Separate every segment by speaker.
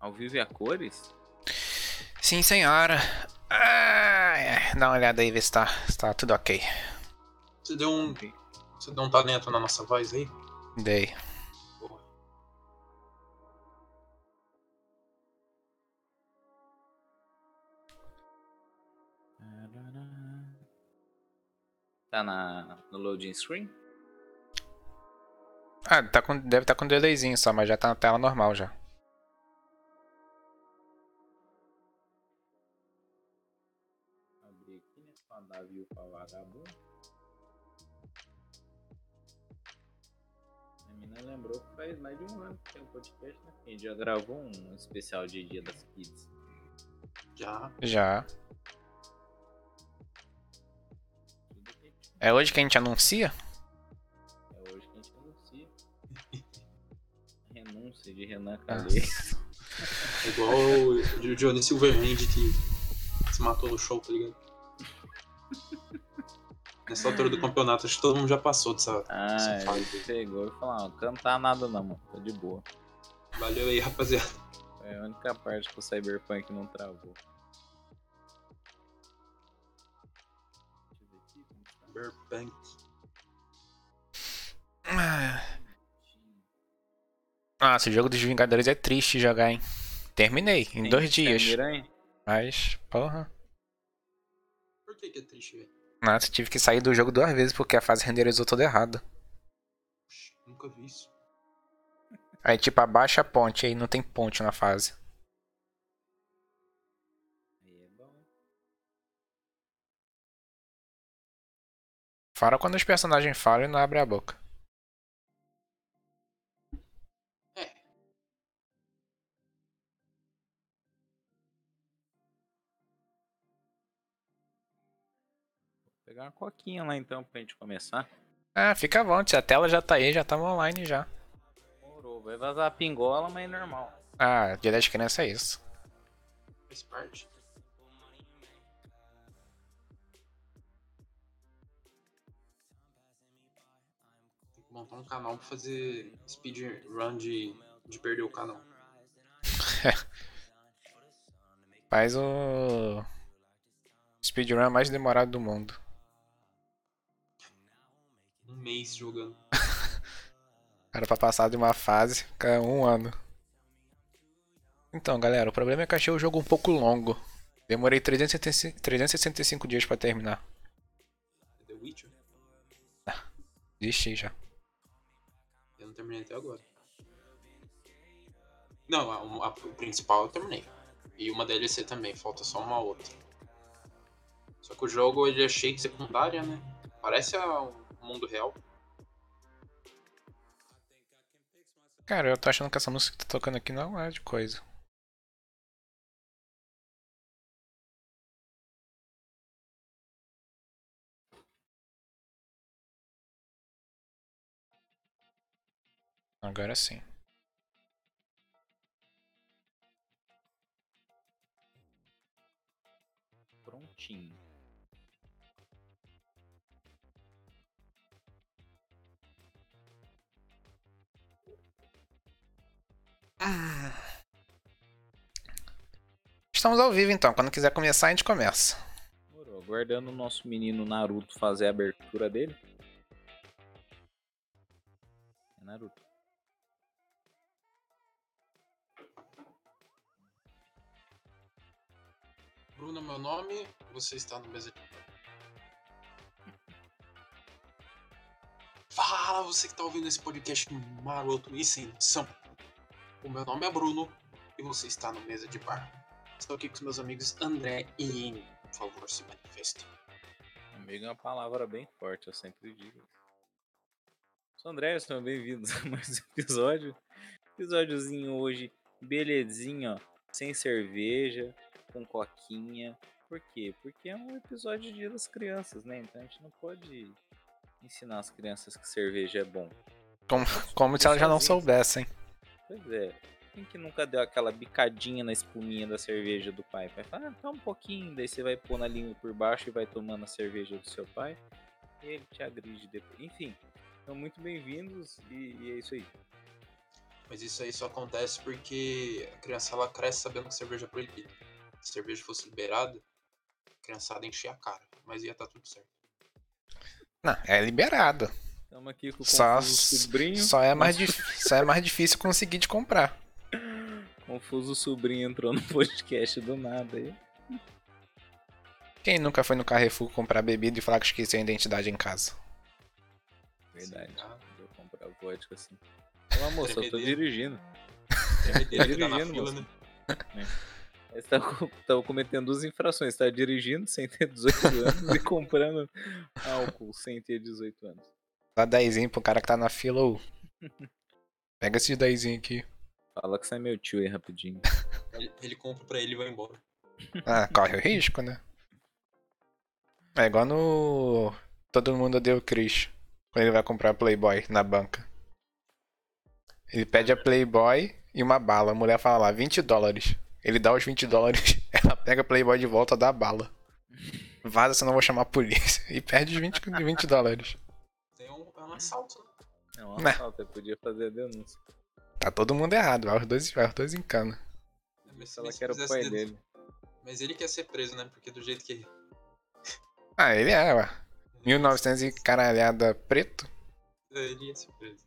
Speaker 1: Ao vivo e a cores?
Speaker 2: Sim, senhora. Ah, é. Dá uma olhada aí, ver se tá, se tá tudo ok.
Speaker 3: Você deu um. Você deu um talento na nossa voz aí?
Speaker 2: Dei.
Speaker 3: Boa.
Speaker 1: Tá na, no loading screen?
Speaker 2: Ah, tá com, deve estar tá com delayzinho só, mas já tá na tela normal já.
Speaker 1: Faz mais de um ano que tem um podcast, né? A gente já gravou um especial de Dia das Kids.
Speaker 3: Já.
Speaker 2: Já. É hoje que a gente anuncia?
Speaker 1: É hoje que a gente anuncia. Renúncia de Renan Calheiros.
Speaker 3: É igual o Johnny Silverhand que se matou no show, tá ligado? Nessa altura do campeonato, acho que todo mundo já passou dessa,
Speaker 1: Ah,
Speaker 3: dessa fase.
Speaker 1: ele pegou e falou, não, cantar nada não, mano. Tô de boa.
Speaker 3: Valeu aí, rapaziada.
Speaker 1: Foi a única parte que o Cyberpunk não travou. Deixa eu ver aqui como.
Speaker 3: Burbank.
Speaker 2: Ah, Nossa, o jogo dos Vingadores é triste jogar, hein? Terminei, em
Speaker 1: Tem-
Speaker 2: dois dias. Mas, porra.
Speaker 3: Por que, que é triste, velho?
Speaker 2: Nossa, tive que sair do jogo duas vezes porque a fase renderizou toda errada.
Speaker 3: Nunca vi isso.
Speaker 2: Aí, tipo, abaixa a ponte, aí não tem ponte na fase.
Speaker 1: Aí é bom.
Speaker 2: Fora quando os personagens falam e não abre a boca.
Speaker 1: Pegar uma coquinha lá então pra gente começar.
Speaker 2: Ah, fica à vontade, a tela já tá aí, já tamo online já.
Speaker 1: Morou, vai vazar a pingola, mas é normal.
Speaker 2: Ah, dia das crianças é isso.
Speaker 3: Faz parte. Tem que montar um canal pra fazer speedrun de, de perder o canal.
Speaker 2: Faz o speedrun mais demorado do mundo.
Speaker 3: Um mês jogando.
Speaker 2: Era pra passar de uma fase, fica um ano. Então, galera, o problema é que achei o jogo um pouco longo. Demorei 365, 365 dias pra terminar.
Speaker 3: The Witcher.
Speaker 2: Desisti já.
Speaker 3: Eu não terminei até agora. Não, a, a- o principal eu terminei. E uma DLC também, falta só uma outra. Só que o jogo ele é cheio de secundária, né? Parece a- mundo real.
Speaker 2: Cara, eu tô achando que essa música que tá tocando aqui não é de coisa. Agora sim.
Speaker 1: Prontinho.
Speaker 2: Estamos ao vivo então. Quando quiser começar, a gente começa.
Speaker 1: Morou. Aguardando o nosso menino Naruto fazer a abertura dele. É Naruto.
Speaker 3: Bruno meu nome, você está no mesa de... Fala, você que tá ouvindo esse podcast maroto e sem noção. O meu nome é Bruno e você está no mesa de bar. Estou aqui com os meus amigos André e Ine. Por favor, se manifeste.
Speaker 1: Amigo é uma palavra bem forte, eu sempre digo. Sou André, sejam bem-vindos a mais um episódio. Episódiozinho hoje, belezinha, ó, sem cerveja, com coquinha. Por quê? Porque é um episódio de Dia das Crianças, né? Então a gente não pode ensinar as crianças que cerveja é bom.
Speaker 2: Como, como se elas já não soubessem.
Speaker 1: Pois é. Quem que nunca deu aquela bicadinha na espuminha da cerveja do pai? Vai falar, ah, toma um pouquinho, daí você vai pôr na língua por baixo e vai tomando a cerveja do seu pai. E ele te agride depois. Enfim, então muito bem-vindos e, e é isso aí.
Speaker 3: Mas isso aí só acontece porque a criança ela cresce sabendo que cerveja é proibida. Se cerveja fosse liberada, a criançada enchia a cara. Mas ia estar tudo certo.
Speaker 2: Não, é liberado.
Speaker 1: Estamos aqui com o
Speaker 2: Só,
Speaker 1: Confuso Sobrinho.
Speaker 2: só, é mais só é mais difícil conseguir de comprar.
Speaker 1: Confuso Sobrinho entrou no podcast do nada aí.
Speaker 2: Quem nunca foi no Carrefour comprar bebida e falar que esqueceu a identidade em casa?
Speaker 1: Verdade. Vou comprar vodka assim. Ô, moça, eu tô dirigindo.
Speaker 3: Na
Speaker 1: Dirigindo,
Speaker 3: né?
Speaker 1: Aí Você tá, co- tá cometendo duas infrações. Tá dirigindo sem ter 18 anos e comprando álcool sem ter 18 anos.
Speaker 2: Dá 10 pro cara que tá na fila, ô. Pega esses 10 aqui.
Speaker 1: Fala que você é meu tio aí rapidinho.
Speaker 3: Ele, ele compra pra ele e vai embora.
Speaker 2: Ah, corre o risco, né? É igual no. Todo mundo odeia o Chris. Quando ele vai comprar Playboy na banca. Ele pede a Playboy e uma bala. A mulher fala lá, 20 dólares. Ele dá os 20 dólares, ela pega a Playboy de volta, dá a bala. Vaza, senão eu vou chamar a polícia. E perde os 20, 20 dólares.
Speaker 3: É assalto, né?
Speaker 1: É um assalto, eu podia fazer a denúncia.
Speaker 2: Tá todo mundo errado, vai os dois, vai os dois em cana.
Speaker 3: Mas,
Speaker 1: Ela
Speaker 3: mas se
Speaker 1: que era o pai dele.
Speaker 3: Mas ele quer ser preso, né? Porque do jeito que.
Speaker 2: Ah, ele é, ué. 1900 e caralhada preto.
Speaker 3: Ele ia ser preso.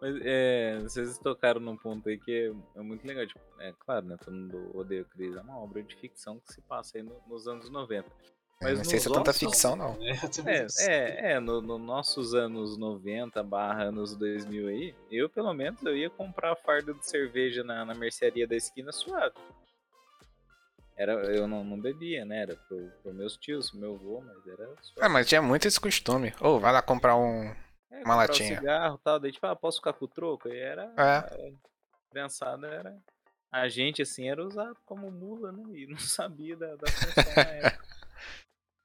Speaker 1: Mas é, vocês tocaram num ponto aí que é, é muito legal. Tipo, é claro, né? Todo mundo odeia o Chris. É uma obra de ficção que se passa aí no- nos anos 90. Mas
Speaker 2: não sei se é
Speaker 1: nos
Speaker 2: tanta ficção, não.
Speaker 3: É,
Speaker 1: É, é, é no, no nossos anos 90 barra anos 2000 aí, eu pelo menos eu ia comprar a farda de cerveja na, na mercearia da esquina suave. Era, eu não, não bebia, né? Era pro, pro meus tios, pro meu avô, mas era
Speaker 2: Ah,
Speaker 1: suave.
Speaker 2: mas tinha muito esse costume. Ô, vai lá comprar um.
Speaker 1: É,
Speaker 2: uma
Speaker 1: comprar
Speaker 2: latinha.
Speaker 1: cigarro e tal, daí tipo, ah, posso ficar com o troco? E era.
Speaker 2: É.
Speaker 1: Criançada era. A gente, assim, era usado como mula, né? E não sabia da, da função na época.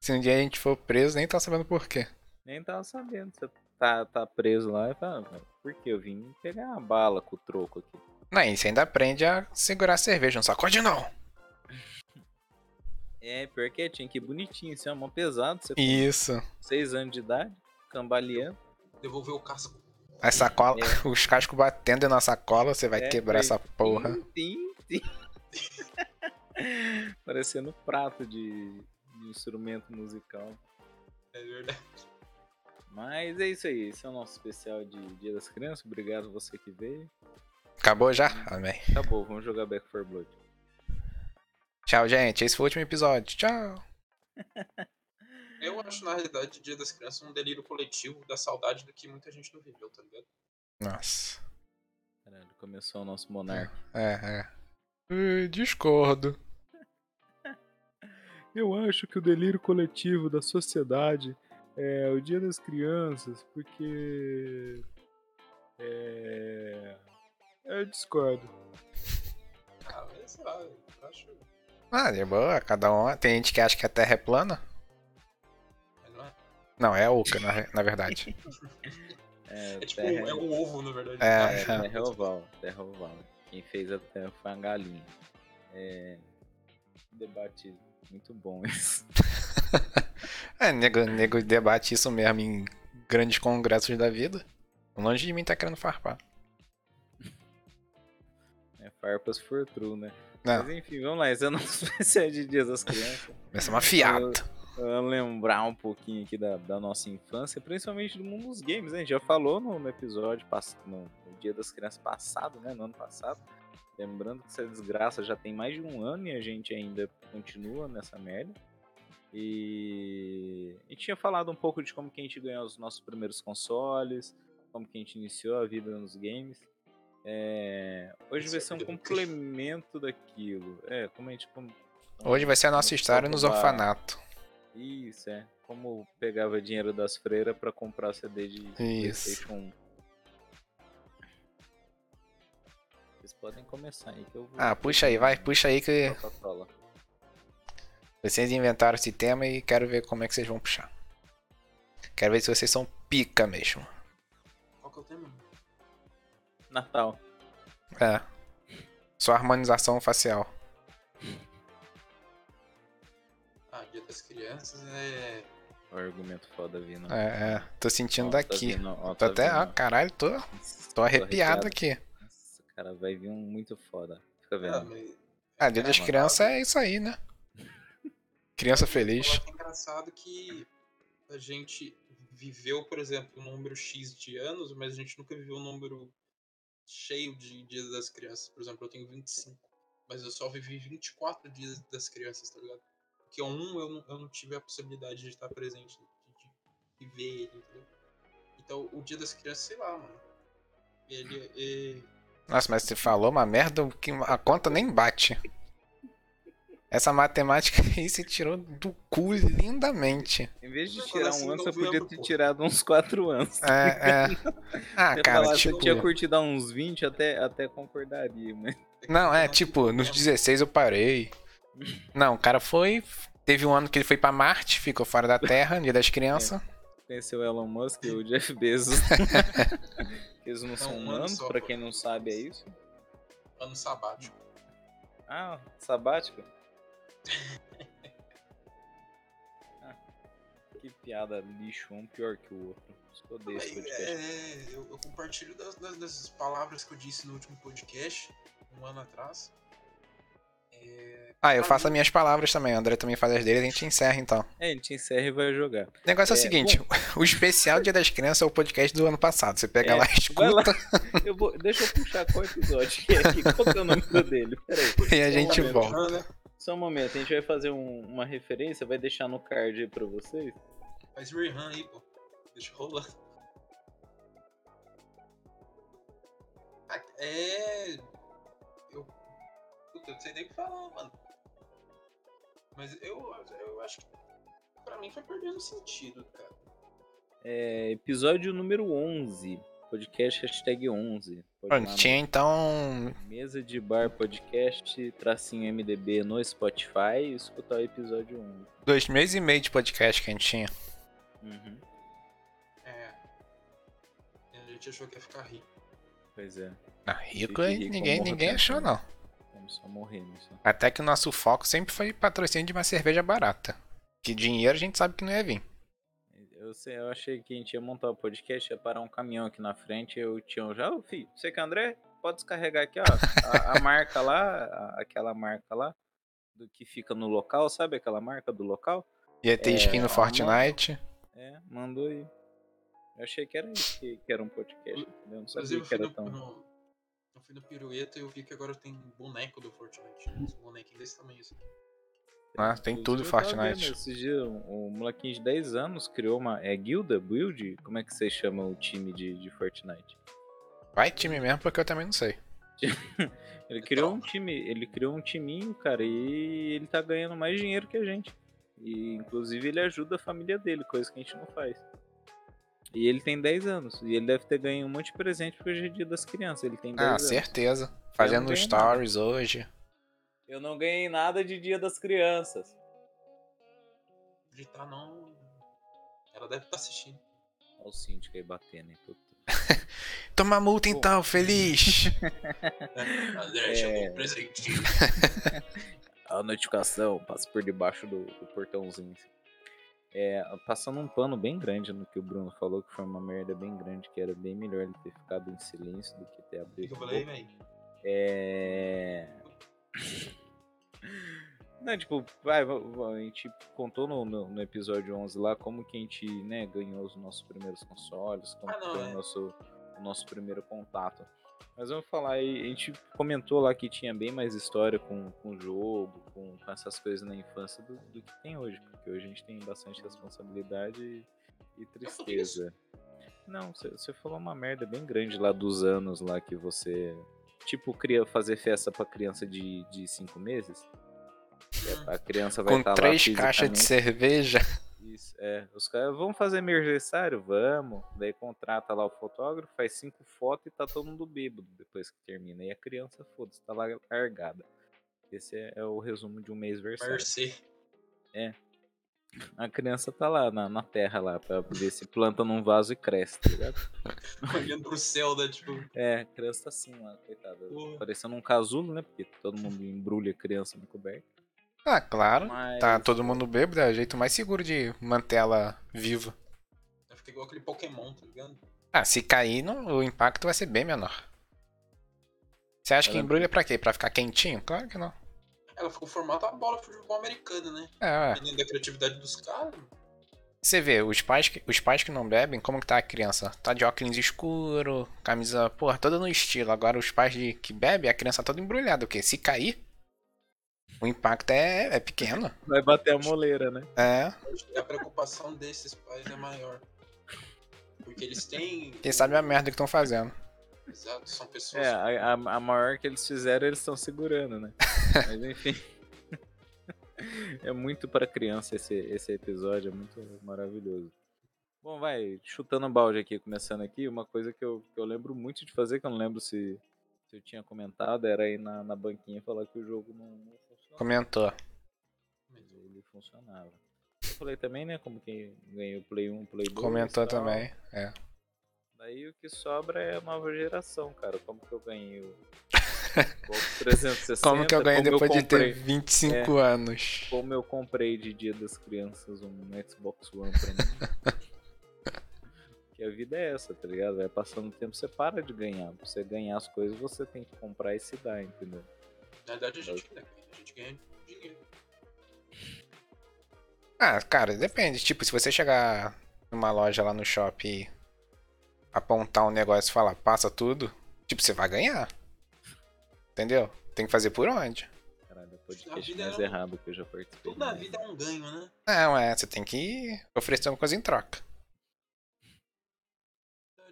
Speaker 2: Se um dia a gente for preso, nem tá sabendo por quê.
Speaker 1: Nem tava sabendo. Você tá, tá preso lá e fala, "Ah, por que? Eu vim pegar uma bala com o troco aqui.
Speaker 2: Não, e você ainda aprende a segurar a cerveja, não sacode não.
Speaker 1: É, pior que é, tinha que ir bonitinho, assim, ó, mão pesado. Você
Speaker 2: Isso.
Speaker 1: 6 anos de idade, cambaleando.
Speaker 3: Devolver o casco.
Speaker 2: A sacola, os cascos batendo na sacola, você vai
Speaker 1: É,
Speaker 2: quebrar essa porra.
Speaker 1: Tim, tim, tim. Parecendo prato de, de instrumento musical.
Speaker 3: É verdade.
Speaker 1: Mas é isso aí, esse é o nosso especial de Dia das Crianças. Obrigado você que veio.
Speaker 2: Acabou já? Amém.
Speaker 1: Acabou, vamos jogar Back 4 Blood.
Speaker 2: Tchau, gente. Esse foi o último episódio. Tchau.
Speaker 3: Eu acho, na realidade, o Dia das Crianças um delírio coletivo da saudade do que muita gente não viveu, tá ligado?
Speaker 2: Nossa.
Speaker 1: Caralho, começou o nosso monarca.
Speaker 2: É, é. Uh, discordo.
Speaker 1: Eu acho que o delírio coletivo da sociedade é o Dia das Crianças, porque. É. Eu discordo.
Speaker 3: Ah, mas sei lá, eu acho.
Speaker 2: Ah, de boa, cada um. Tem gente que acha que a Terra é plana.
Speaker 3: Não é.
Speaker 2: Não, é oca, na, na verdade.
Speaker 1: É,
Speaker 3: É tipo,
Speaker 1: terra,
Speaker 3: é um ovo, na verdade.
Speaker 2: É,
Speaker 1: é, terra é oval. Terra oval. Quem fez a terra foi a galinha. É. Debate muito bom isso.
Speaker 2: É, nego, nego debate isso mesmo em grandes congressos da vida. Longe de mim tá querendo farpar.
Speaker 1: É farpas for true, né?
Speaker 2: Não,
Speaker 1: Mas enfim, vamos lá. Esse é o nosso especial de Dias das Crianças.
Speaker 2: vai ser uma fiata.
Speaker 1: Vamos lembrar um pouquinho aqui da, da nossa infância, principalmente do mundo dos games, né? A gente já falou no, no episódio, no, no Dia das Crianças passado, né? No ano passado. Lembrando que essa desgraça já tem mais de um ano e a gente ainda continua nessa merda. E a gente tinha falado um pouco de como que a gente ganhou os nossos primeiros consoles, como que a gente iniciou a vida nos games. É, Hoje vai ser um complemento daquilo. É, como a gente. Como,
Speaker 2: Hoje vai ser a nossa história nos orfanatos.
Speaker 1: isso, é. Como pegava dinheiro das freiras pra comprar CD de
Speaker 2: Isso.
Speaker 1: PlayStation 1. Podem começar aí que eu vou.
Speaker 2: Ah, puxa aí, vai, puxa aí que vocês inventaram esse tema e quero ver como é que vocês vão puxar. Quero ver se vocês são pica mesmo.
Speaker 3: Qual que é o tema?
Speaker 1: Natal.
Speaker 2: É. Só harmonização facial.
Speaker 3: Ah, Dia das Crianças é.
Speaker 1: O argumento foda vindo.
Speaker 2: É, é. Tô sentindo
Speaker 1: Ó, tá
Speaker 2: daqui.
Speaker 1: vindo, ó,
Speaker 2: Tô
Speaker 1: tá
Speaker 2: até,
Speaker 1: vindo.
Speaker 2: ó, caralho, tô,
Speaker 1: Nossa,
Speaker 2: tô arrepiado aqui.
Speaker 1: Cara, vai vir um muito foda. Fica
Speaker 3: Ah,
Speaker 1: vendo.
Speaker 3: mas
Speaker 2: Ah, dia das
Speaker 1: mano.
Speaker 2: crianças é isso aí, né? Criança feliz.
Speaker 3: é engraçado que a gente viveu, por exemplo, um número X de anos, mas a gente nunca viveu um número cheio de dias das crianças. Por exemplo, eu tenho 25, mas eu só vivi 24 dias das crianças, tá ligado? Porque um eu não, eu não tive a possibilidade de estar presente, de, de viver ele, entendeu? Então, o dia das crianças, sei lá, mano. Ele, é-
Speaker 2: Nossa, mas você falou uma merda que a conta nem bate. Essa matemática aí você tirou do cu lindamente.
Speaker 1: Em vez de tirar um ano, você podia ter tirado uns 4 anos.
Speaker 2: É, é. Ah,
Speaker 1: Você
Speaker 2: cara,
Speaker 1: falar,
Speaker 2: tipo.
Speaker 1: Se eu tinha curtido há uns 20, até, até concordaria, mas.
Speaker 2: Não, é tipo, nos
Speaker 3: lembro.
Speaker 2: 16 eu parei. Não, o cara foi. Teve um ano que ele foi pra Marte, ficou fora da Terra, dia das crianças.
Speaker 1: Conheceu o Elon Musk e o Jeff Bezos. Eles não são
Speaker 3: um ano
Speaker 1: humanos,
Speaker 3: pô.
Speaker 1: quem não sabe, é isso.
Speaker 3: Ano sabático.
Speaker 1: Ah, sabático? Ah, que piada lixo, um pior que o outro. Só podcast.
Speaker 3: é, eu, eu compartilho das, das- das palavras que eu disse no último podcast, um ano atrás.
Speaker 2: Ah, eu faço as minhas palavras também. O André também faz as dele, a gente encerra então.
Speaker 1: É, a gente encerra e vai jogar.
Speaker 2: O negócio é, o
Speaker 1: É,
Speaker 2: seguinte: o especial Dia das Crianças é o podcast do ano passado. Você pega
Speaker 1: É,
Speaker 2: lá,
Speaker 1: Vai lá.
Speaker 2: escuta
Speaker 1: Eu vou, deixa eu puxar qual episódio que é aqui. Qual que é o número dele? Peraí.
Speaker 2: e a gente
Speaker 3: momento,
Speaker 2: volta.
Speaker 1: Só um momento, a gente vai fazer um- uma referência, vai deixar no card aí pra vocês.
Speaker 3: Faz rerun aí, pô. Deixa rolar. É. Eu. Não sei nem o que falar, mano. Mas eu, eu acho que. Pra mim foi perdendo sentido, cara.
Speaker 1: É, episódio número 11. Podcast hashtag 11. Pode ir lá
Speaker 2: Pronto,
Speaker 1: no
Speaker 2: tinha então.
Speaker 1: Mesa de Bar Podcast, tracinho MDB no Spotify e escutar o episódio 11.
Speaker 2: Dois meses e meio de podcast que a gente tinha.
Speaker 1: Uhum.
Speaker 3: É. A gente achou que ia ficar rico.
Speaker 1: Pois é,
Speaker 2: Ah, rico aí
Speaker 1: rico,
Speaker 2: ninguém, ninguém achou, não.
Speaker 1: Vamos só morrer nisso.
Speaker 2: Até que o nosso foco sempre foi patrocínio de uma cerveja barata. Que dinheiro a gente sabe que não ia vir.
Speaker 1: Eu, sei, eu achei que a gente ia montar o podcast, ia parar um caminhão aqui na frente, eu tinha já, ô filho, você que é André? Pode descarregar aqui, ó, a, a marca lá, a- aquela marca lá, do que fica no local, sabe aquela marca do local?
Speaker 2: Ia ter
Speaker 1: É,
Speaker 2: skin no Fortnite.
Speaker 1: É, mandou aí. Eu achei que era isso, que, que era um podcast, entendeu? Eu não sabia que era tão...
Speaker 3: no- eu fui no Pirueta e eu vi que agora tem boneco do Fortnite. Esse bonequinho desse tamanho assim.
Speaker 2: Ah, tem
Speaker 1: Inclusive,
Speaker 2: tudo
Speaker 1: eu tava
Speaker 2: Fortnite.
Speaker 1: Esses dias, um, um molequinho de 10 anos criou uma. É guilda? Build? Como é que vocês chamam o time de, de Fortnite?
Speaker 2: Vai time mesmo, porque eu também não sei.
Speaker 1: Ele criou um time, ele criou um timinho, cara, e ele tá ganhando mais dinheiro que a gente. E inclusive ele ajuda a família dele, coisa que a gente não faz. E ele tem 10 anos. E ele deve ter ganho um monte de presente porque hoje é dia das crianças. Ele tem 10
Speaker 2: Ah,
Speaker 1: anos.
Speaker 2: certeza. Fazendo stories hoje.
Speaker 1: Eu não ganhei nada de dia das crianças.
Speaker 3: Digitar não. Ela deve estar assistindo.
Speaker 1: Olha o síndico aí batendo, hein? Puta.
Speaker 2: Toma multa então, feliz!
Speaker 3: André
Speaker 1: É.
Speaker 3: chegou um presentinho.
Speaker 1: a notificação passa por debaixo do, do portãozinho. assim. É, passando um pano bem grande no que o Bruno falou, que foi uma merda bem grande, que era bem melhor ele ter ficado em silêncio do que ter
Speaker 3: O que
Speaker 1: abrido.
Speaker 3: eu falei, velho?
Speaker 1: É. Não, tipo, vai, a gente contou no, no, no episódio 11 lá como que a gente, né, ganhou os nossos primeiros consoles, como
Speaker 3: Ah, não,
Speaker 1: foi
Speaker 3: é.
Speaker 1: o nosso, o nosso primeiro contato. Mas vamos falar aí, a gente comentou lá que tinha bem mais história com, com o jogo, com, com essas coisas na infância do, do que tem hoje, porque hoje a gente tem bastante responsabilidade e, e tristeza. Não, você- falou uma merda bem grande lá dos anos lá que você tipo, queria fazer festa pra criança de 5 meses.
Speaker 3: Hum.
Speaker 1: A criança vai
Speaker 2: Com
Speaker 1: estar lá
Speaker 2: três caixas de cerveja.
Speaker 1: É. Os caras, vamos fazer aniversário? Vamos. Daí contrata lá o fotógrafo, faz cinco fotos e tá todo mundo bêbado depois que termina. E a criança, foda-se, tá lá largada. Esse é, é o resumo de um mês versário.
Speaker 3: Mercê.
Speaker 1: A criança tá lá na, na terra lá, pra ver se planta num vaso e cresce, tá ligado?
Speaker 3: Olhando pro céu, né? Tipo,
Speaker 1: É, a criança tá assim lá, coitada. Parecendo um casulo, né? Porque todo mundo embrulha a criança no coberto.
Speaker 2: Ah, claro.
Speaker 1: Mas,
Speaker 2: Tá todo mundo bêbado, é o jeito mais seguro de manter ela viva.
Speaker 3: vai ficar igual aquele Pokémon, tá ligado?
Speaker 2: Ah, se cair, não- o impacto vai ser bem menor. Você acha que
Speaker 1: Ela-
Speaker 2: embrulha pra quê? Pra ficar quentinho? Claro que não.
Speaker 3: Ela ficou formato a bola pro futebol americano, né?
Speaker 2: É.
Speaker 3: Dependendo da criatividade dos caras.
Speaker 2: Você vê, os pais, que, os pais que não bebem, como que tá a criança? Tá de óculos escuro, camisa, porra, toda no estilo. Agora os pais de, que bebem, a criança tá toda embrulhada. O quê? Se cair, o impacto é, é pequeno.
Speaker 1: Vai bater a moleira, né?
Speaker 2: É.
Speaker 3: Acho que A preocupação desses pais é maior. Porque eles têm.
Speaker 2: Quem sabe a merda que estão fazendo.
Speaker 3: Exato, são pessoas.
Speaker 1: É, a, a, a maior que eles fizeram, eles estão segurando, né? Mas enfim. é muito pra criança esse, esse episódio, é muito maravilhoso. Bom, vai, chutando o balde aqui, começando aqui, uma coisa que eu, que eu lembro muito de fazer, que eu não lembro se, se eu tinha comentado, era ir na, na banquinha e falar que o jogo não.
Speaker 2: Comentou.
Speaker 1: Mas ele funcionava. Eu falei também, né, como quem ganhou o Play 1, Play 2
Speaker 2: Comentou
Speaker 1: e
Speaker 2: também. É.
Speaker 1: Daí o que sobra é a nova geração, cara. Como que eu ganhei o Xbox 360?
Speaker 2: Como que eu ganhei depois de
Speaker 1: comprei,
Speaker 2: ter 25 anos?
Speaker 1: Como eu comprei de Dia das Crianças um Xbox One pra mim. que a vida é essa, tá ligado? Vai passando o tempo, você para de ganhar. Pra você ganhar as coisas, você tem que comprar e se dar, entendeu?
Speaker 3: Na verdade, a gente ainda gente ganha dinheiro.
Speaker 2: Ah, cara, depende. Tipo, se você chegar numa loja lá no shopping e apontar um negócio e falar, passa tudo, tipo, você vai ganhar. Entendeu? Tem que fazer por onde?
Speaker 1: Caralho, o
Speaker 3: A
Speaker 1: podcast
Speaker 3: vida
Speaker 1: mais
Speaker 3: é um-
Speaker 1: errado que eu já participei.
Speaker 3: Tudo na
Speaker 1: né?
Speaker 3: vida é um ganho, né?
Speaker 2: Não, é, você tem que oferecer uma coisa em troca.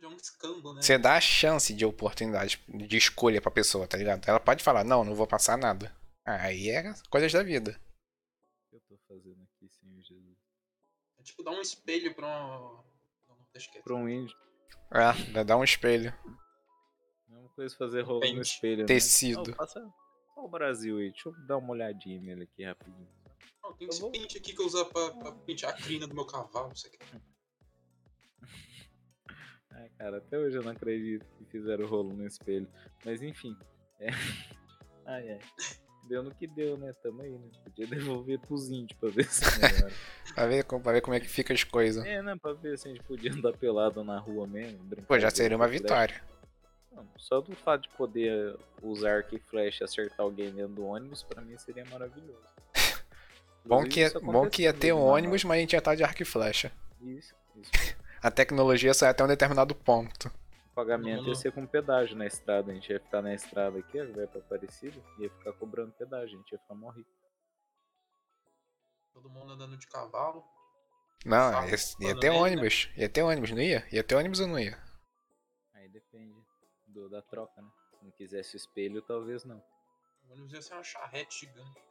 Speaker 3: É um escambo, né?
Speaker 2: Você dá a chance de oportunidade, de escolha pra pessoa, tá ligado? Ela pode falar, não, não vou passar nada. Aí é coisas da vida.
Speaker 1: O que eu tô fazendo aqui, Senhor Jesus?
Speaker 3: É tipo dar um espelho pra um. Não.
Speaker 1: Pra um índio.
Speaker 2: É, dá- um espelho.
Speaker 1: Mesma coisa fazer rolo no espelho.
Speaker 2: Tecido.
Speaker 1: Né? Oh, passa só o Brasil aí. Deixa eu dar uma olhadinha nele aqui rapidinho.
Speaker 3: Não, tem
Speaker 1: Eu
Speaker 3: esse
Speaker 1: vou-
Speaker 3: pente aqui que eu usava pra, pra pentear a crina do meu cavalo, isso aqui.
Speaker 1: Ai, cara, até hoje eu não acredito que fizeram rolo no espelho. Mas enfim. É... Ai, ai. Deu no que deu, né? Tamo aí, né? Podia devolver pros índios pra ver se melhora.
Speaker 2: Pra ver, como- pra ver como é que fica as coisas.
Speaker 1: é, né? Pra ver se a gente podia andar pelado na rua mesmo.
Speaker 2: Pô, já seria uma vitória.
Speaker 1: Não, só do fato de poder usar arco e flecha e acertar alguém dentro do ônibus, pra mim seria maravilhoso.
Speaker 2: Bom que,
Speaker 1: isso
Speaker 2: bom que ia ter um
Speaker 1: na
Speaker 2: ônibus, mas a gente ia estar de arco e flecha.
Speaker 1: Isso, isso.
Speaker 2: A tecnologia só é até um determinado ponto.
Speaker 1: O pagamento
Speaker 3: Não,
Speaker 1: ia
Speaker 3: não.
Speaker 1: ser com pedágio na estrada. A gente ia ficar na estrada aqui, vai pra Aparecida, ia ficar cobrando pedágio, a gente ia ficar morrido.
Speaker 3: Todo mundo andando de cavalo.
Speaker 2: Não, ia, ia ter
Speaker 3: merda.
Speaker 2: ônibus. Ia ter ônibus, não ia? Ia ter ônibus ou não ia?
Speaker 1: Aí depende do, da troca, né? Se não quisesse o espelho, talvez não.
Speaker 3: O ônibus ia ser uma charrete gigante.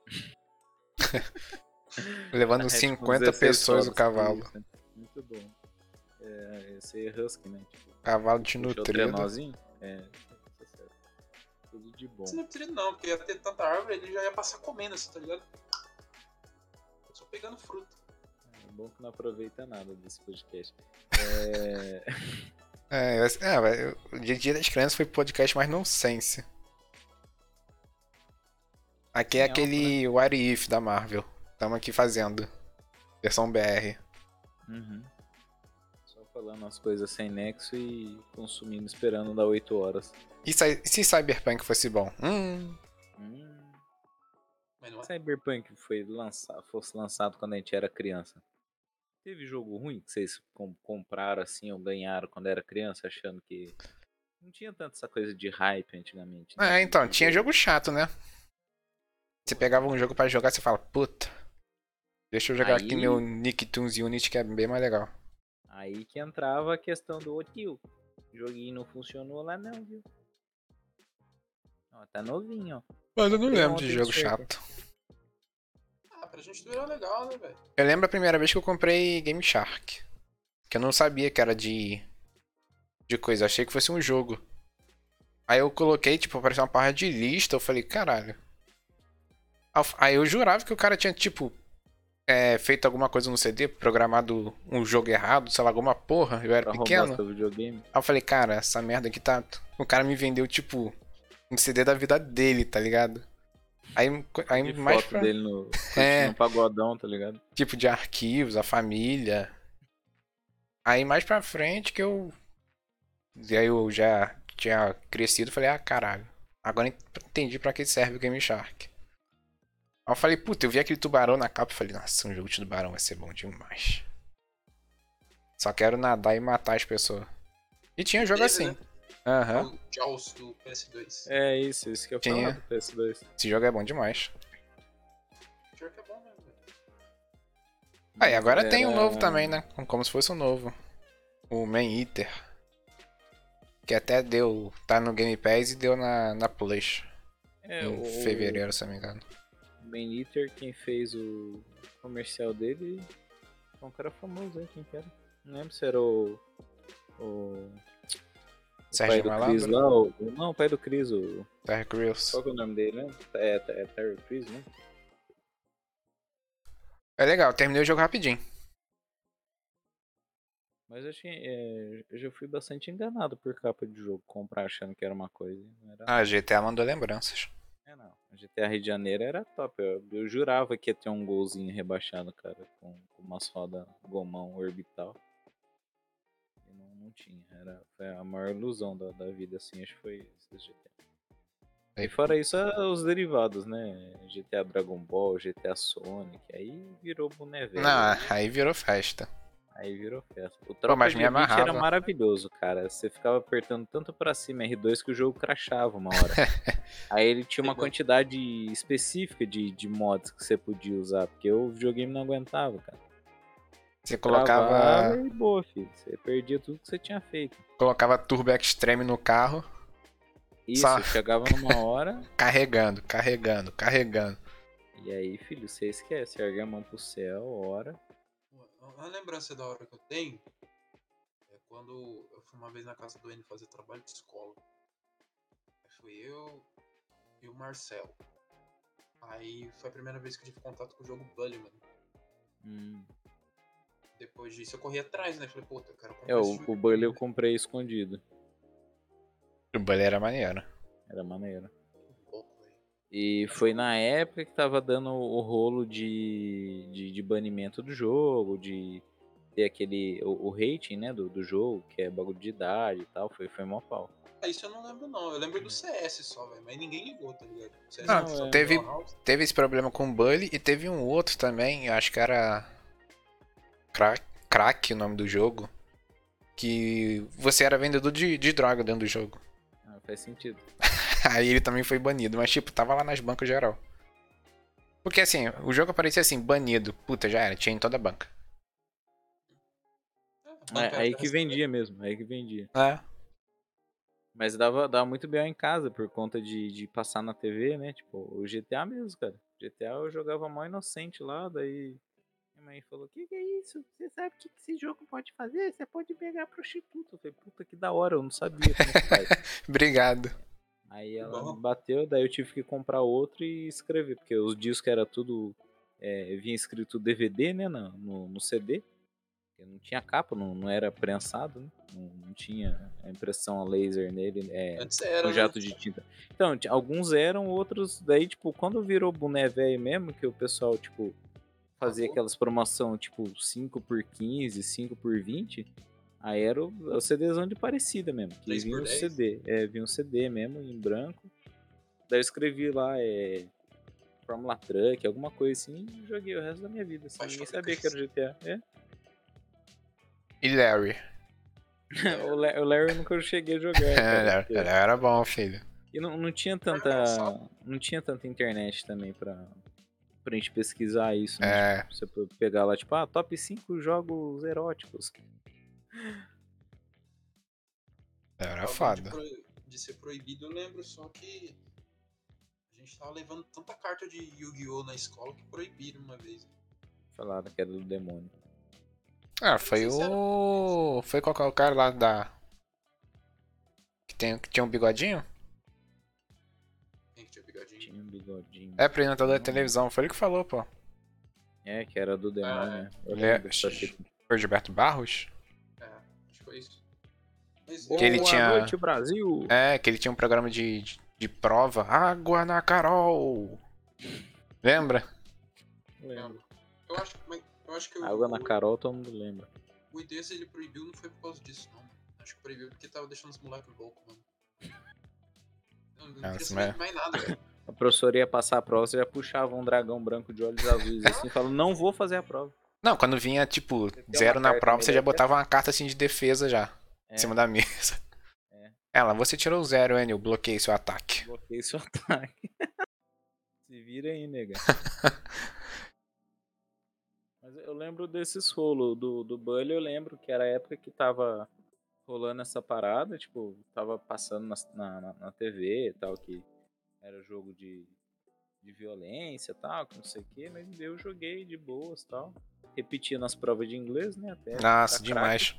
Speaker 2: Levando
Speaker 1: Carrete com
Speaker 2: 50
Speaker 1: 16
Speaker 2: pessoas o cavalo.
Speaker 1: né? Muito bom. É, esse é Husky, né? Tipo,
Speaker 2: Cavalo
Speaker 1: puxa o
Speaker 2: desnutrido.
Speaker 1: trenozinho. É, é certo. Tudo de bom.
Speaker 3: É precisa não, porque ia ter tanta árvore, ele já ia passar comendo assim, tá ligado? Só pegando fruta.
Speaker 1: É bom que não aproveita nada desse podcast. É...
Speaker 2: É, eu- é, o Dia Dia das Crianças foi o podcast mais nonsense. Aqui é
Speaker 1: Em alta,
Speaker 2: aquele What If da Marvel. Estamos aqui fazendo. Versão BR.
Speaker 1: Uhum. Falando as coisas sem nexo e consumindo, esperando dar 8 horas.
Speaker 2: E se, se Cyberpunk fosse bom? Hum,
Speaker 1: Hum.
Speaker 3: Não é.
Speaker 1: Cyberpunk foi lançado, fosse lançado quando a gente era criança. Teve jogo ruim que vocês com- compraram assim ou ganharam quando era criança, achando que não tinha tanto essa coisa de hype antigamente. né?
Speaker 2: é, então, tinha jogo chato, né? Você pegava um jogo pra jogar, você fala, puta. Deixa eu jogar aqui
Speaker 1: Aí-
Speaker 2: meu Nicktoons Unity que é bem mais legal.
Speaker 1: Aí que entrava a questão do ô tio. O joguinho não funcionou lá não, viu? Ó, tá novinho, ó.
Speaker 2: Mas eu não
Speaker 1: Comprei
Speaker 2: lembro de jogo chato.
Speaker 3: Ah, pra gente tudo era legal, né, velho?
Speaker 2: Eu lembro a primeira vez que eu comprei Game Shark. Que eu não sabia que era de. de coisa, eu achei que fosse um jogo. Aí eu coloquei, tipo, apareceu uma parra de lista, eu falei, caralho. Aí eu jurava que o cara tinha, tipo, é, feito alguma coisa no CD, programado um jogo errado, sei lá, alguma porra, eu era
Speaker 1: Pra
Speaker 2: pequeno. Aí eu falei, cara, essa merda aqui tá. O cara me vendeu, tipo, um CD da vida dele, tá ligado? Aí, aí
Speaker 1: De
Speaker 2: mais
Speaker 1: foto
Speaker 2: pra.
Speaker 1: dele no,
Speaker 2: É.
Speaker 1: no pagodão, tá ligado?
Speaker 2: tipo de arquivos, a família. Aí mais pra frente que eu. E aí eu já tinha crescido, falei, ah, caralho. Agora entendi pra que serve o Game Shark. Aí eu falei, puta, eu vi aquele tubarão na capa e falei, nossa, um jogo de tubarão vai ser bom demais. Só quero nadar e matar as pessoas. E tinha jogo
Speaker 3: Teve,
Speaker 2: assim.
Speaker 3: né?
Speaker 2: Aham.
Speaker 3: O Jaws do PS2.
Speaker 1: É isso, isso que eu
Speaker 2: Tinha.
Speaker 1: do PS2.
Speaker 2: Esse jogo é bom demais.
Speaker 3: Que é bom mesmo. velho.
Speaker 2: Ah, e agora tem um novo também, né? Como se fosse um novo. O Man Eater. Que até deu. Tá no Game Pass e deu na, na Plus.
Speaker 1: É,
Speaker 2: em
Speaker 1: o
Speaker 2: fevereiro, se eu não me engano.
Speaker 1: Ben Eater, quem fez o comercial dele, foi um cara famoso aí, quem que era? Não lembro se era o. O. o
Speaker 2: Sérgio
Speaker 1: pai do
Speaker 2: Malandro?
Speaker 1: Chris lá, o, não, o pai do Chris, o,
Speaker 2: Terry Crews.
Speaker 1: qual que é o nome dele, né? É, é, é Terry Chris, né?
Speaker 2: É legal, terminei o jogo rapidinho.
Speaker 1: Mas eu, achei, é, eu já fui bastante enganado por capa de jogo, comprar achando que era uma coisa. Era
Speaker 2: Ah, GTA mandou lembranças.
Speaker 1: É, não. O GTA Rio de Janeiro era top. Eu, eu jurava que ia ter um golzinho rebaixado, cara, com, com umas rodas gomão orbital. E não, não tinha. Era, foi a maior ilusão da, da vida, assim, acho que foi esses GTA. E fora isso, é os derivados, né? GTA Dragon Ball, GTA Sonic, aí virou boné velho.
Speaker 2: Não, aí virou festa.
Speaker 1: Aí virou festa. O Tropa
Speaker 2: mas
Speaker 1: de
Speaker 2: me
Speaker 1: Elite era
Speaker 2: amarrava.
Speaker 1: maravilhoso, cara. Você ficava apertando tanto pra cima R2 que o jogo crashava uma hora. Aí ele tinha uma quantidade específica de, de mods que você podia usar, porque o videogame não aguentava, cara.
Speaker 2: Você colocava,
Speaker 1: Travava e boa, filho. Você perdia tudo que você tinha feito.
Speaker 2: colocava Turbo Extreme no carro,
Speaker 1: Isso,
Speaker 2: Só.
Speaker 1: chegava numa hora,
Speaker 2: carregando, carregando, carregando.
Speaker 1: e aí, filho, você esquece. Ergue a mão pro céu, hora.
Speaker 3: Uma- Uma lembrança da hora que eu tenho é quando eu fui uma vez na casa do N fazer trabalho de escola. Aí fui eu e o Marcelo. Aí foi a primeira vez que eu tive contato com o jogo Bully, mano.
Speaker 1: Hum.
Speaker 3: Depois disso eu corri atrás, né? Falei, puta, eu quero comprar
Speaker 1: É,
Speaker 3: esse
Speaker 1: o,
Speaker 3: jogo
Speaker 1: o Bully eu comprei escondido.
Speaker 2: O Bully era maneiro.
Speaker 1: Era maneiro. E foi na época que tava dando o rolo de, de, de banimento do jogo, de ter aquele. o, o rating, né, do, do jogo, que é bagulho de idade e tal, foi, foi mó pau.
Speaker 3: Ah, isso eu não lembro não. Eu lembro do CS só, velho. Mas ninguém ligou, tá ligado?
Speaker 2: Não, teve-
Speaker 3: deu uma house.
Speaker 2: Teve esse problema com o Bully e teve um outro também, eu acho que era. Crack, Crack o nome do jogo. Que você era vendedor de, de droga dentro do jogo.
Speaker 1: Ah, faz sentido.
Speaker 2: Aí ele também foi banido, mas tipo, tava lá nas bancas geral. Porque assim, o jogo aparecia assim, banido. Puta, já era, tinha em toda a banca.
Speaker 1: É, aí que vendia mesmo, aí que vendia.
Speaker 2: É.
Speaker 1: Mas dava, dava muito bem em casa por conta de, de passar na TV, né? Tipo, o GTA mesmo, cara. GTA eu jogava mó inocente lá, daí minha mãe falou, que que é isso? Você sabe o que, que esse jogo pode fazer? Você pode pegar prostituta. Eu falei, puta que da hora, eu não sabia como que faz.
Speaker 2: Obrigado.
Speaker 1: Aí ela
Speaker 3: Bom.
Speaker 1: bateu, daí eu tive que comprar outro e escrever, porque os discos era tudo. é, vinha escrito DVD, né? No, no, CD. Porque Não tinha capa, não, não era prensado, né? Não, não tinha a impressão a laser nele, é,
Speaker 3: Antes era.
Speaker 1: com
Speaker 3: né?
Speaker 1: jato de tinta. Então, alguns eram, outros. Daí, tipo, quando virou boné velho mesmo, que o pessoal, tipo, fazia aquelas promoção, tipo, 5 por 15, 5 por 20. Aí era o, o CDzão de parecida mesmo. Que
Speaker 3: 3
Speaker 1: vinha um
Speaker 3: 10.
Speaker 1: CD. É, vinha um CD mesmo, em branco. Daí eu escrevi lá, é. Fórmula Truck, alguma coisa assim, e joguei o resto da minha vida. Assim, ninguém sabia que era GTA. É.
Speaker 2: E Larry?
Speaker 1: o, La- o Larry eu nunca cheguei a jogar. cara,
Speaker 2: Era,
Speaker 1: porque-
Speaker 2: era, bom, filho.
Speaker 1: E não, não tinha tanta. Não tinha tanta internet também pra, pra gente pesquisar isso. Né?
Speaker 2: É.
Speaker 1: Tipo, você pe- pegar lá, tipo, ah, top 5 jogos eróticos.
Speaker 2: Era foda.
Speaker 3: De, pro- de ser proibido, eu lembro só que a gente tava levando tanta carta de Yu-Gi-Oh! na escola que proibiram uma vez.
Speaker 1: Falaram que era do demônio.
Speaker 2: Ah, foi o. Foi qual é o cara lá da. Que, tem, que tinha um bigodinho?
Speaker 3: Quem que tinha bigodinho?
Speaker 1: Tinha um bigodinho.
Speaker 2: É, apresentador da televisão, foi ele que falou, pô.
Speaker 1: É, que era do demônio,
Speaker 3: Ah,
Speaker 1: né? Eu
Speaker 2: é.
Speaker 1: lembro
Speaker 2: o Gilberto Barros?
Speaker 3: Que
Speaker 2: ele
Speaker 1: Boa
Speaker 2: tinha-
Speaker 1: noite, Brasil!
Speaker 2: É, que ele tinha um programa de, de, de prova. Água na Carol! Lembra?
Speaker 1: Lembro.
Speaker 3: Eu acho, mas eu acho que o,
Speaker 1: Água na
Speaker 3: o,
Speaker 1: Carol, todo mundo lembra.
Speaker 3: o IDES ele proibiu não foi por causa disso, não. Acho que proibiu porque tava deixando os moleques loucos, mano. Não, não
Speaker 2: Nossa, mas-
Speaker 3: mais nada, velho.
Speaker 1: A professora ia passar a prova, você já puxava um dragão branco de olhos azuis assim e falava, não vou fazer a prova.
Speaker 2: Não, quando vinha, tipo, zero na prova, você já botava uma carta assim de defesa já.
Speaker 1: É.
Speaker 2: Em cima da mesa.
Speaker 1: É.
Speaker 2: Ela, você tirou zero, Enio, bloqueei seu ataque.
Speaker 1: Bloqueei seu ataque. Se vira aí, nega. Mas eu lembro desses rolos do, do Bully, eu lembro que era a época que tava rolando essa parada, tipo, tava passando na, na, na- TV e tal, que era jogo de, de violência e tal, que não sei o que, mas eu joguei de boas e tal. Repetia nas provas de inglês, né? Até
Speaker 2: Nossa, demais.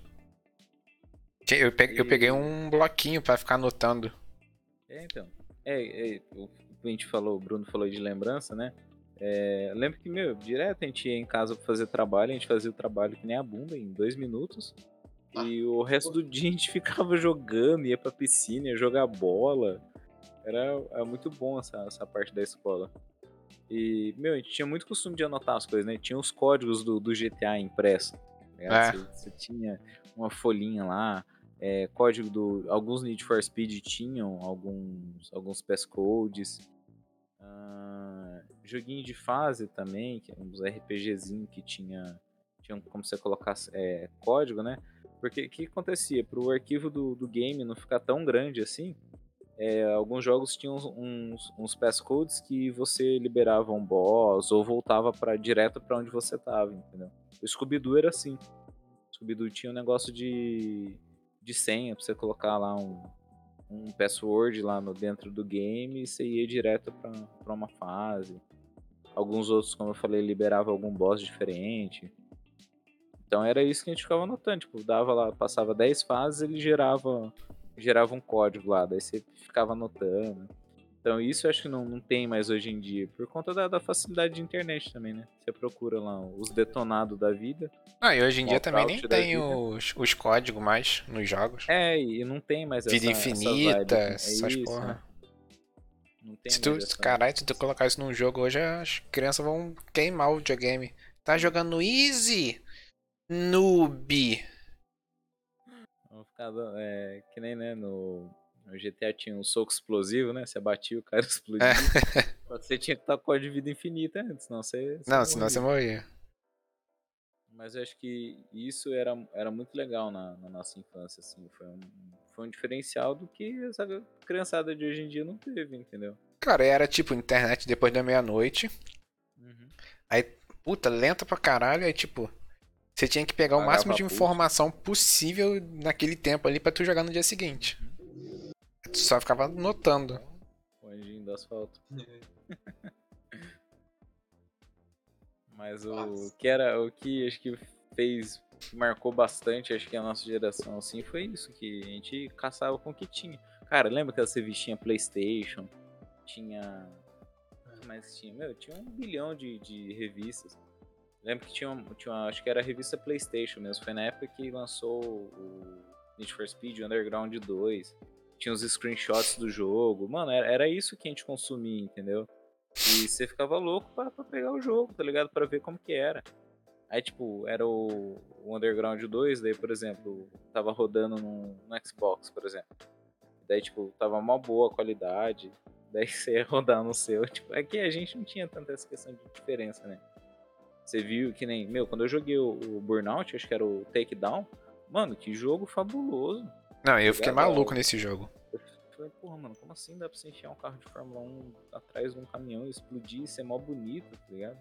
Speaker 2: Eu peguei, eu peguei um bloquinho pra ficar anotando.
Speaker 1: É, então. É, é, o a gente falou, o Bruno falou de lembrança, né? É, lembro que, meu, direto a gente ia em casa pra fazer trabalho, a gente fazia o trabalho que nem a bunda, em dois minutos. E o resto do dia a gente ficava jogando, ia pra piscina, ia jogar bola. Era, era muito bom essa, essa parte da escola. E, meu, a gente tinha muito costume de anotar as coisas, né? Tinha os códigos do, do GTA impresso. tá?
Speaker 2: É.
Speaker 1: Você, você tinha uma folhinha lá, é, código do. Alguns Need for Speed tinham alguns, alguns passcodes. Ah, joguinho de fase também, que uns RPGzinho que tinha, tinha como você colocar é, código, né? Porque o que acontecia? Para o arquivo do, do game não ficar tão grande assim, é, alguns jogos tinham uns, uns, passcodes que você liberava um boss ou voltava para direto para onde você tava, entendeu? O Scooby-Doo era assim. O Scooby-Doo tinha um negócio de, de senha pra você colocar lá um, um password lá no, dentro do game e você ia direto pra uma fase. Alguns outros, como eu falei, liberava algum boss diferente. Então era isso que a gente ficava anotando. Tipo, dava lá, passava 10 fases, ele gerava, gerava um código lá, daí você ficava anotando. Então isso eu acho que não, não tem mais hoje em dia, por conta da, da facilidade de internet também, né? Você procura lá os detonados da vida.
Speaker 2: Ah, e hoje em dia também nem tem
Speaker 1: vida.
Speaker 2: os, os códigos mais nos jogos.
Speaker 1: É, e não tem mais
Speaker 2: Vida
Speaker 1: essa,
Speaker 2: infinita,
Speaker 1: essa vibe, né?
Speaker 2: essas
Speaker 1: isso,
Speaker 2: porra.
Speaker 1: né? Não tem
Speaker 2: Se tu, caralho, se tu colocar isso num jogo hoje, as crianças vão queimar o videogame. Tá jogando easy? Noob.
Speaker 1: Vão ficar é, que nem, né, no, no GTA tinha um soco explosivo, né? Você batia, o cara explodia. Você tinha que estar com a de vida infinita antes, senão você. você
Speaker 2: Não, senão você
Speaker 1: morria.
Speaker 2: morria.
Speaker 1: Mas eu acho que isso era, era muito legal na, na nossa infância, assim. Foi um, foi um diferencial do que essa criançada de hoje em dia não teve, entendeu?
Speaker 2: Cara, era tipo internet depois da meia-noite.
Speaker 1: Uhum.
Speaker 2: Puta, lenta pra caralho. Aí, tipo, você tinha que pegar o máximo de informação possível naquele tempo ali pra tu jogar no dia seguinte. Tu só ficava anotando.
Speaker 1: O anjinho do asfalto. Mas o
Speaker 3: Nossa.
Speaker 1: que era o que acho que fez marcou bastante, acho que a nossa geração assim, foi isso que a gente caçava com o que tinha. Cara, lembra que você vestia PlayStation? Tinha mais tinha? Meu, tinha um bilhão de, de revistas. Lembro que tinha, uma- tinha uma, acho que era a revista PlayStation mesmo, foi na época que lançou o Need for Speed Underground 2. Tinha os screenshots do jogo. Mano, era, era isso que a gente consumia, entendeu? E você ficava louco pra, pra pegar o jogo, tá ligado? Pra ver como que era. Aí, tipo, era o, o Underground 2, daí, por exemplo, tava rodando no, no Xbox, por exemplo. Daí, tipo, tava uma boa qualidade. Daí você ia rodar no seu. Tipo, é que a gente não tinha tanta essa questão de diferença, né? Você viu que nem. Meu, quando eu joguei o, o Burnout, acho que era o Takedown. Mano, que jogo fabuloso.
Speaker 2: Não, eu fiquei
Speaker 1: Legal.
Speaker 2: maluco nesse jogo.
Speaker 1: Eu falei, porra, mano, como assim dá pra você enfiar um carro de Fórmula 1 atrás de um caminhão e explodir e ser mó bonito, tá ligado?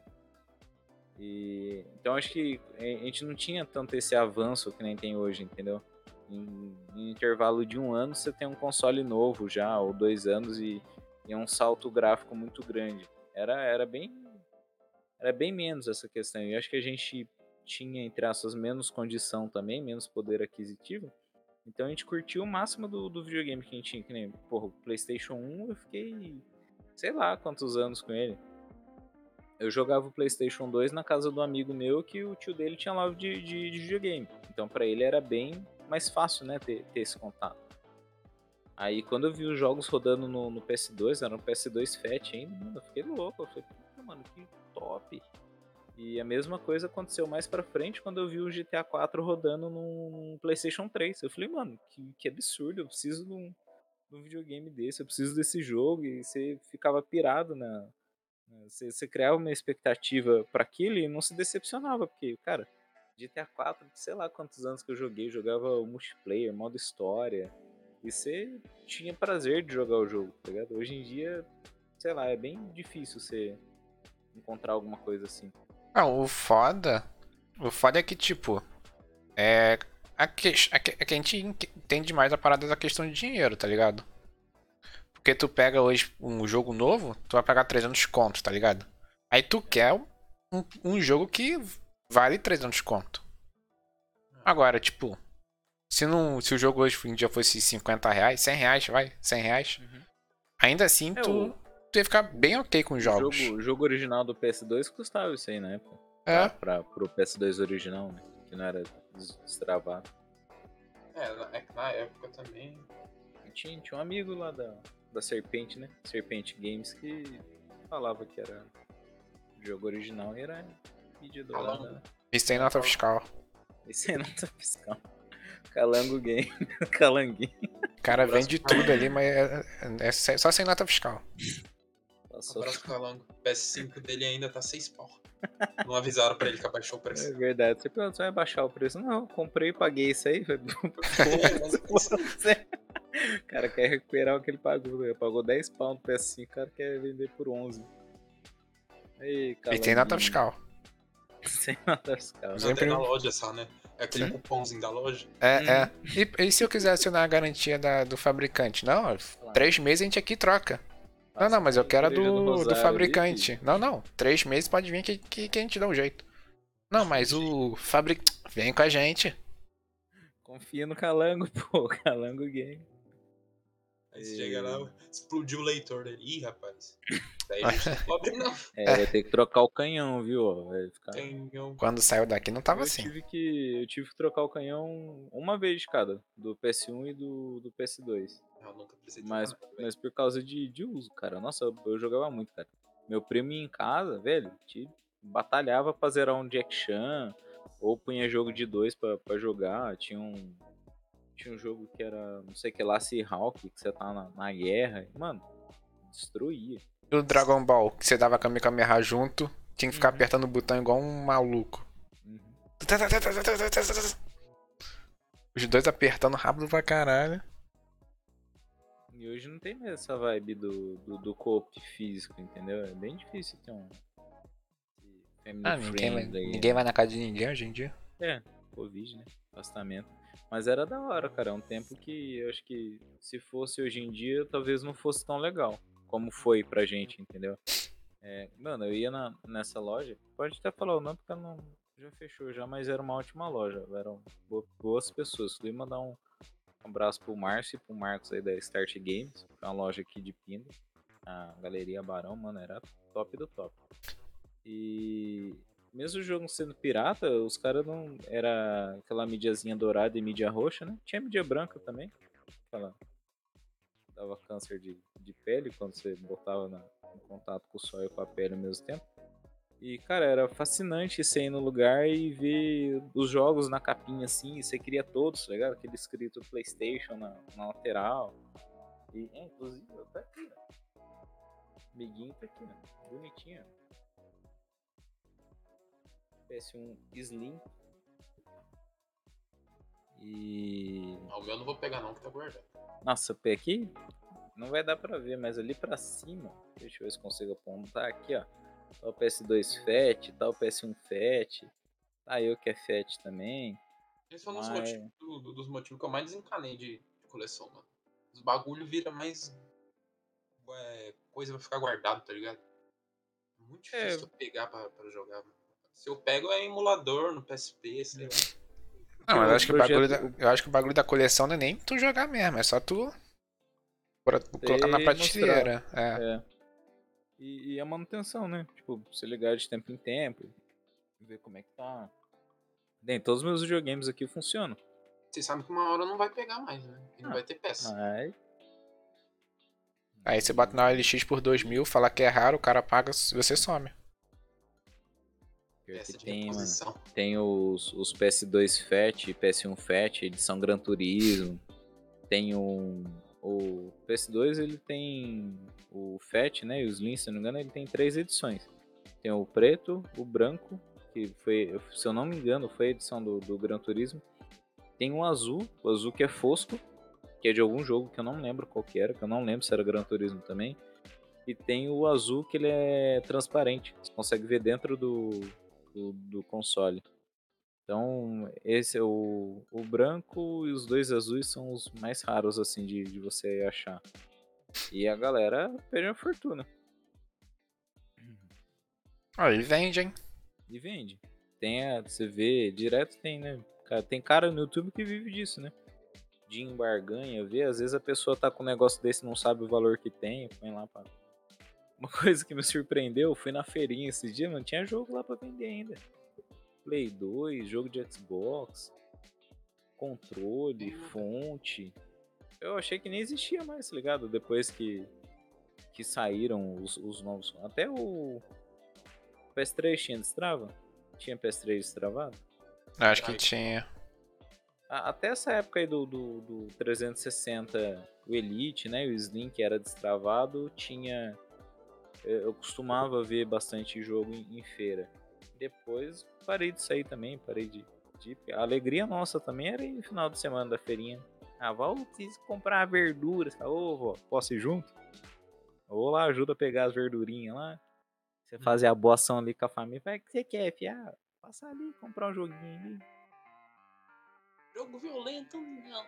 Speaker 1: E, então acho que a gente não tinha tanto esse avanço que nem tem hoje, entendeu? Em, em intervalo de um ano você tem um console novo já, ou dois anos, e, e é um salto gráfico muito grande. Era, era bem. Era bem menos essa questão. E acho que a gente tinha, entre aspas, menos condição também, menos poder aquisitivo. Então a gente curtiu o máximo do, do videogame que a gente tinha, que nem, porra, o Playstation 1 eu fiquei, sei lá quantos anos com ele. Eu jogava o Playstation 2 na casa do amigo meu que o tio dele tinha loja de, de, de videogame. Então pra ele era bem mais fácil, né, ter, ter esse contato. Aí quando eu vi os jogos rodando no, no PS2, era um PS2 Fat ainda, mano, eu fiquei louco. Eu falei, puta, mano, que top. E a mesma coisa aconteceu mais pra frente quando eu vi o GTA 4 rodando num PlayStation 3. Eu falei, mano, que, que absurdo, eu preciso de um, de um videogame desse, eu preciso desse jogo, e você ficava pirado na. Você, você criava uma expectativa para aquilo e não se decepcionava, porque, cara, GTA 4, sei lá quantos anos que eu joguei, jogava o multiplayer, modo história, e você tinha prazer de jogar o jogo, tá ligado? Hoje em dia, sei lá, é bem difícil você encontrar alguma coisa assim.
Speaker 2: Não, o foda. O foda é que, tipo. É. A, que, a, que, a que a gente entende mais a parada da questão de dinheiro, tá ligado? Porque tu pega hoje um jogo novo, tu vai pagar 300 conto, tá ligado? Aí tu quer um, um jogo que vale 300 conto. Agora, tipo, se, não, se o jogo hoje em dia fosse 50 reais, 100 reais, vai, 100 reais,
Speaker 1: Uhum.
Speaker 2: ainda assim
Speaker 1: É,
Speaker 2: tu, tu ia ficar bem ok com os
Speaker 1: O
Speaker 2: jogos.
Speaker 1: jogo, o jogo original do PS2 custava isso aí na época.
Speaker 2: É,
Speaker 1: Pra, pro PS2 original, né? Que não era des- destravado.
Speaker 3: É, na- é que na época também.
Speaker 1: E Tinha, tinha um amigo lá da, da Serpente, né? Serpente Games que falava que era jogo original e era mídia dourada.
Speaker 3: Calango.
Speaker 1: né?
Speaker 2: isso tem nota fiscal.
Speaker 1: Esse aí não tá fiscal. Calango Game. Calanguinho.
Speaker 2: O cara vende tudo ali, mas é, é se- só sem nota fiscal.
Speaker 1: Passou.
Speaker 3: Abraço Calango. O PS5 dele ainda tá 6 pau. Não avisaram pra ele que abaixou o
Speaker 1: É
Speaker 3: preço.
Speaker 1: verdade. Você pergunta, você vai baixar o preço? Não, comprei e paguei isso aí. O cara quer recuperar o que ele pagou. Ele pagou 10 pau no PS5, o cara quer vender por 11. Ei,
Speaker 2: E tem nota fiscal.
Speaker 1: Sem nota fiscal.
Speaker 2: Mas
Speaker 3: Não,
Speaker 2: Sempre-
Speaker 3: tem na loja só, né? É aquele
Speaker 2: Hum?
Speaker 3: cupomzinho da loja.
Speaker 2: É,
Speaker 1: Hum.
Speaker 2: é. E, e se eu quiser acionar a garantia da- do fabricante? Não, três meses a gente aqui troca. Não, não, mas eu quero a
Speaker 1: do
Speaker 2: do, fabricante. Não, não. Três meses pode vir que, que, que a gente dá um jeito. Não, mas o fabricante. Vem com a gente.
Speaker 1: Confia no Calango, pô. Calango Game.
Speaker 3: Aí você
Speaker 1: E-
Speaker 3: chega lá, explodiu o leitor dele. Ih, rapaz. Daí a gente não pobre, não.
Speaker 1: É, vai ter que trocar o canhão, viu? ó, Vai ficar...
Speaker 3: Um.
Speaker 2: Quando saiu daqui não tava
Speaker 1: eu
Speaker 2: assim.
Speaker 1: Tive que, eu tive que trocar o canhão uma vez de cada, do PS1 e do, do PS2.
Speaker 3: Eu nunca precisei de
Speaker 1: Mas,
Speaker 3: nada,
Speaker 1: mas por causa de, de uso, cara. Nossa, eu, eu jogava muito, cara. Meu primo ia em casa, velho, te batalhava pra zerar um Jack Chan, ou punha jogo de dois pra, pra jogar. Tinha um. Tinha um jogo que era, não sei o que lá, Seahawk, que você tá na, na guerra. Mano, destruía.
Speaker 2: E o Dragon Ball, que você dava Kamehameha junto, tinha que ficar
Speaker 1: Uhum.
Speaker 2: apertando o botão igual um maluco.
Speaker 1: Uhum.
Speaker 2: Os dois apertando rápido pra caralho.
Speaker 1: E hoje não tem mais essa vibe do, do, do co-op físico, entendeu? É bem difícil ter um.
Speaker 2: Ah, ninguém vai,
Speaker 1: friendly,
Speaker 2: ninguém vai na casa de ninguém hoje em dia.
Speaker 1: É, Covid, né? Afastamento. Mas era da hora, cara. É um tempo que eu acho que se fosse hoje em dia, talvez não fosse tão legal. Como foi pra gente, entendeu? É, mano, eu ia na, nessa loja. Pode até falar o nome porque ela não, já fechou já, mas era uma ótima loja. Eram bo- boas pessoas. Queria mandar um abraço pro Márcio e pro Marcos aí da Start Games, que é uma loja aqui de Pinda. A Galeria Barão, mano, era top do top. E mesmo o jogo sendo pirata, os caras não. Era aquela mídiazinha dourada e mídia roxa, né? Tinha mídia branca também. Aquela. Dava câncer de, de pele quando você botava na- em contato com o sol e com a pele ao mesmo tempo. E, cara, era fascinante você ir no lugar e ver os jogos na capinha assim. Você queria todos, tá ligado? Aquele escrito PlayStation na, na lateral. E, é, inclusive, tá aqui, ó. Amiguinho tá aqui, ó. Bonitinho. PS1 Slim. E.
Speaker 3: Ah, o meu eu não vou pegar, não, que tá guardado.
Speaker 1: Nossa, pé aqui não vai dar pra ver, mas ali pra cima, deixa eu ver se consigo apontar aqui, ó. Tá o PS2 Fat, tá o PS1 Fat, tá eu que é Fat também.
Speaker 3: Esse foi um dos
Speaker 1: Mas-
Speaker 3: motivos, do- do- dos motivos que eu mais desencanei de, de coleção, mano. Os bagulho vira mais. é, coisa pra ficar guardado, tá ligado? Muito difícil
Speaker 1: É.
Speaker 3: eu pegar pra, pra jogar, mano. Se eu pego é emulador no PSP, sei lá.
Speaker 2: Não, eu acho, que o bagulho da, eu acho que o bagulho da coleção não é nem tu jogar mesmo, é só tu bora- colocar na prateleira. É.
Speaker 1: É. E, e a manutenção, né? Tipo, você ligar de tempo em tempo, ver como é que tá. Bem, todos os meus videogames aqui funcionam.
Speaker 3: Vocês sabem que uma hora não vai pegar mais, né? E não
Speaker 1: Ah,
Speaker 3: vai ter peça.
Speaker 1: Mas.
Speaker 2: Aí você bota na OLX por 2 mil, fala que é raro, o cara paga e você some.
Speaker 3: Peça de
Speaker 1: tem, mano. Tem os, os PS2 Fat e PS1 Fat, edição Gran Turismo. Tem um, o PS2 ele tem o FAT, né, e o Slim, se não me engano, ele tem três edições. Tem o preto, o branco, que foi, se eu não me engano, foi a edição do, do Gran Turismo. Tem o azul, o azul que é fosco, que é de algum jogo que eu não lembro qual que era, que eu não lembro se era Gran Turismo também. E tem o azul que ele é transparente, você consegue ver dentro do, do, do console. Então, esse é o, o branco e os dois azuis são os mais raros assim de, de você achar. E a galera perde uma fortuna.
Speaker 2: Aí vende, hein?
Speaker 1: E vende. Tem a, você vê, direto tem, né? Tem cara no YouTube que vive disso, né? De embarganha, vê, às vezes a pessoa tá com um negócio desse não sabe o valor que tem, põe lá pra. Uma coisa que me surpreendeu, fui na feirinha esse dia, não tinha jogo lá pra vender ainda. Play 2, jogo de Xbox, controle, fonte. Eu achei que nem existia mais, tá ligado? Depois que, que saíram os, os novos. Até o PS3 tinha destrava? Tinha PS3 destravado?
Speaker 2: Acho que tinha.
Speaker 1: Até essa época aí do, do, do 360, o Elite, né? O Slim que era destravado, tinha. Eu costumava ver bastante jogo em, em feira. Depois parei de sair também, parei de, de. A alegria nossa também era ir no final de semana da feirinha. Ah, quis comprar verduras. Ô, oh, vó, posso ir junto? Ou lá, ajuda a pegar as verdurinhas lá. Você fazer a boa ação ali com a família. Vai, o que você quer, fia? Passa ali, comprar um joguinho ali.
Speaker 3: Jogo violento, não.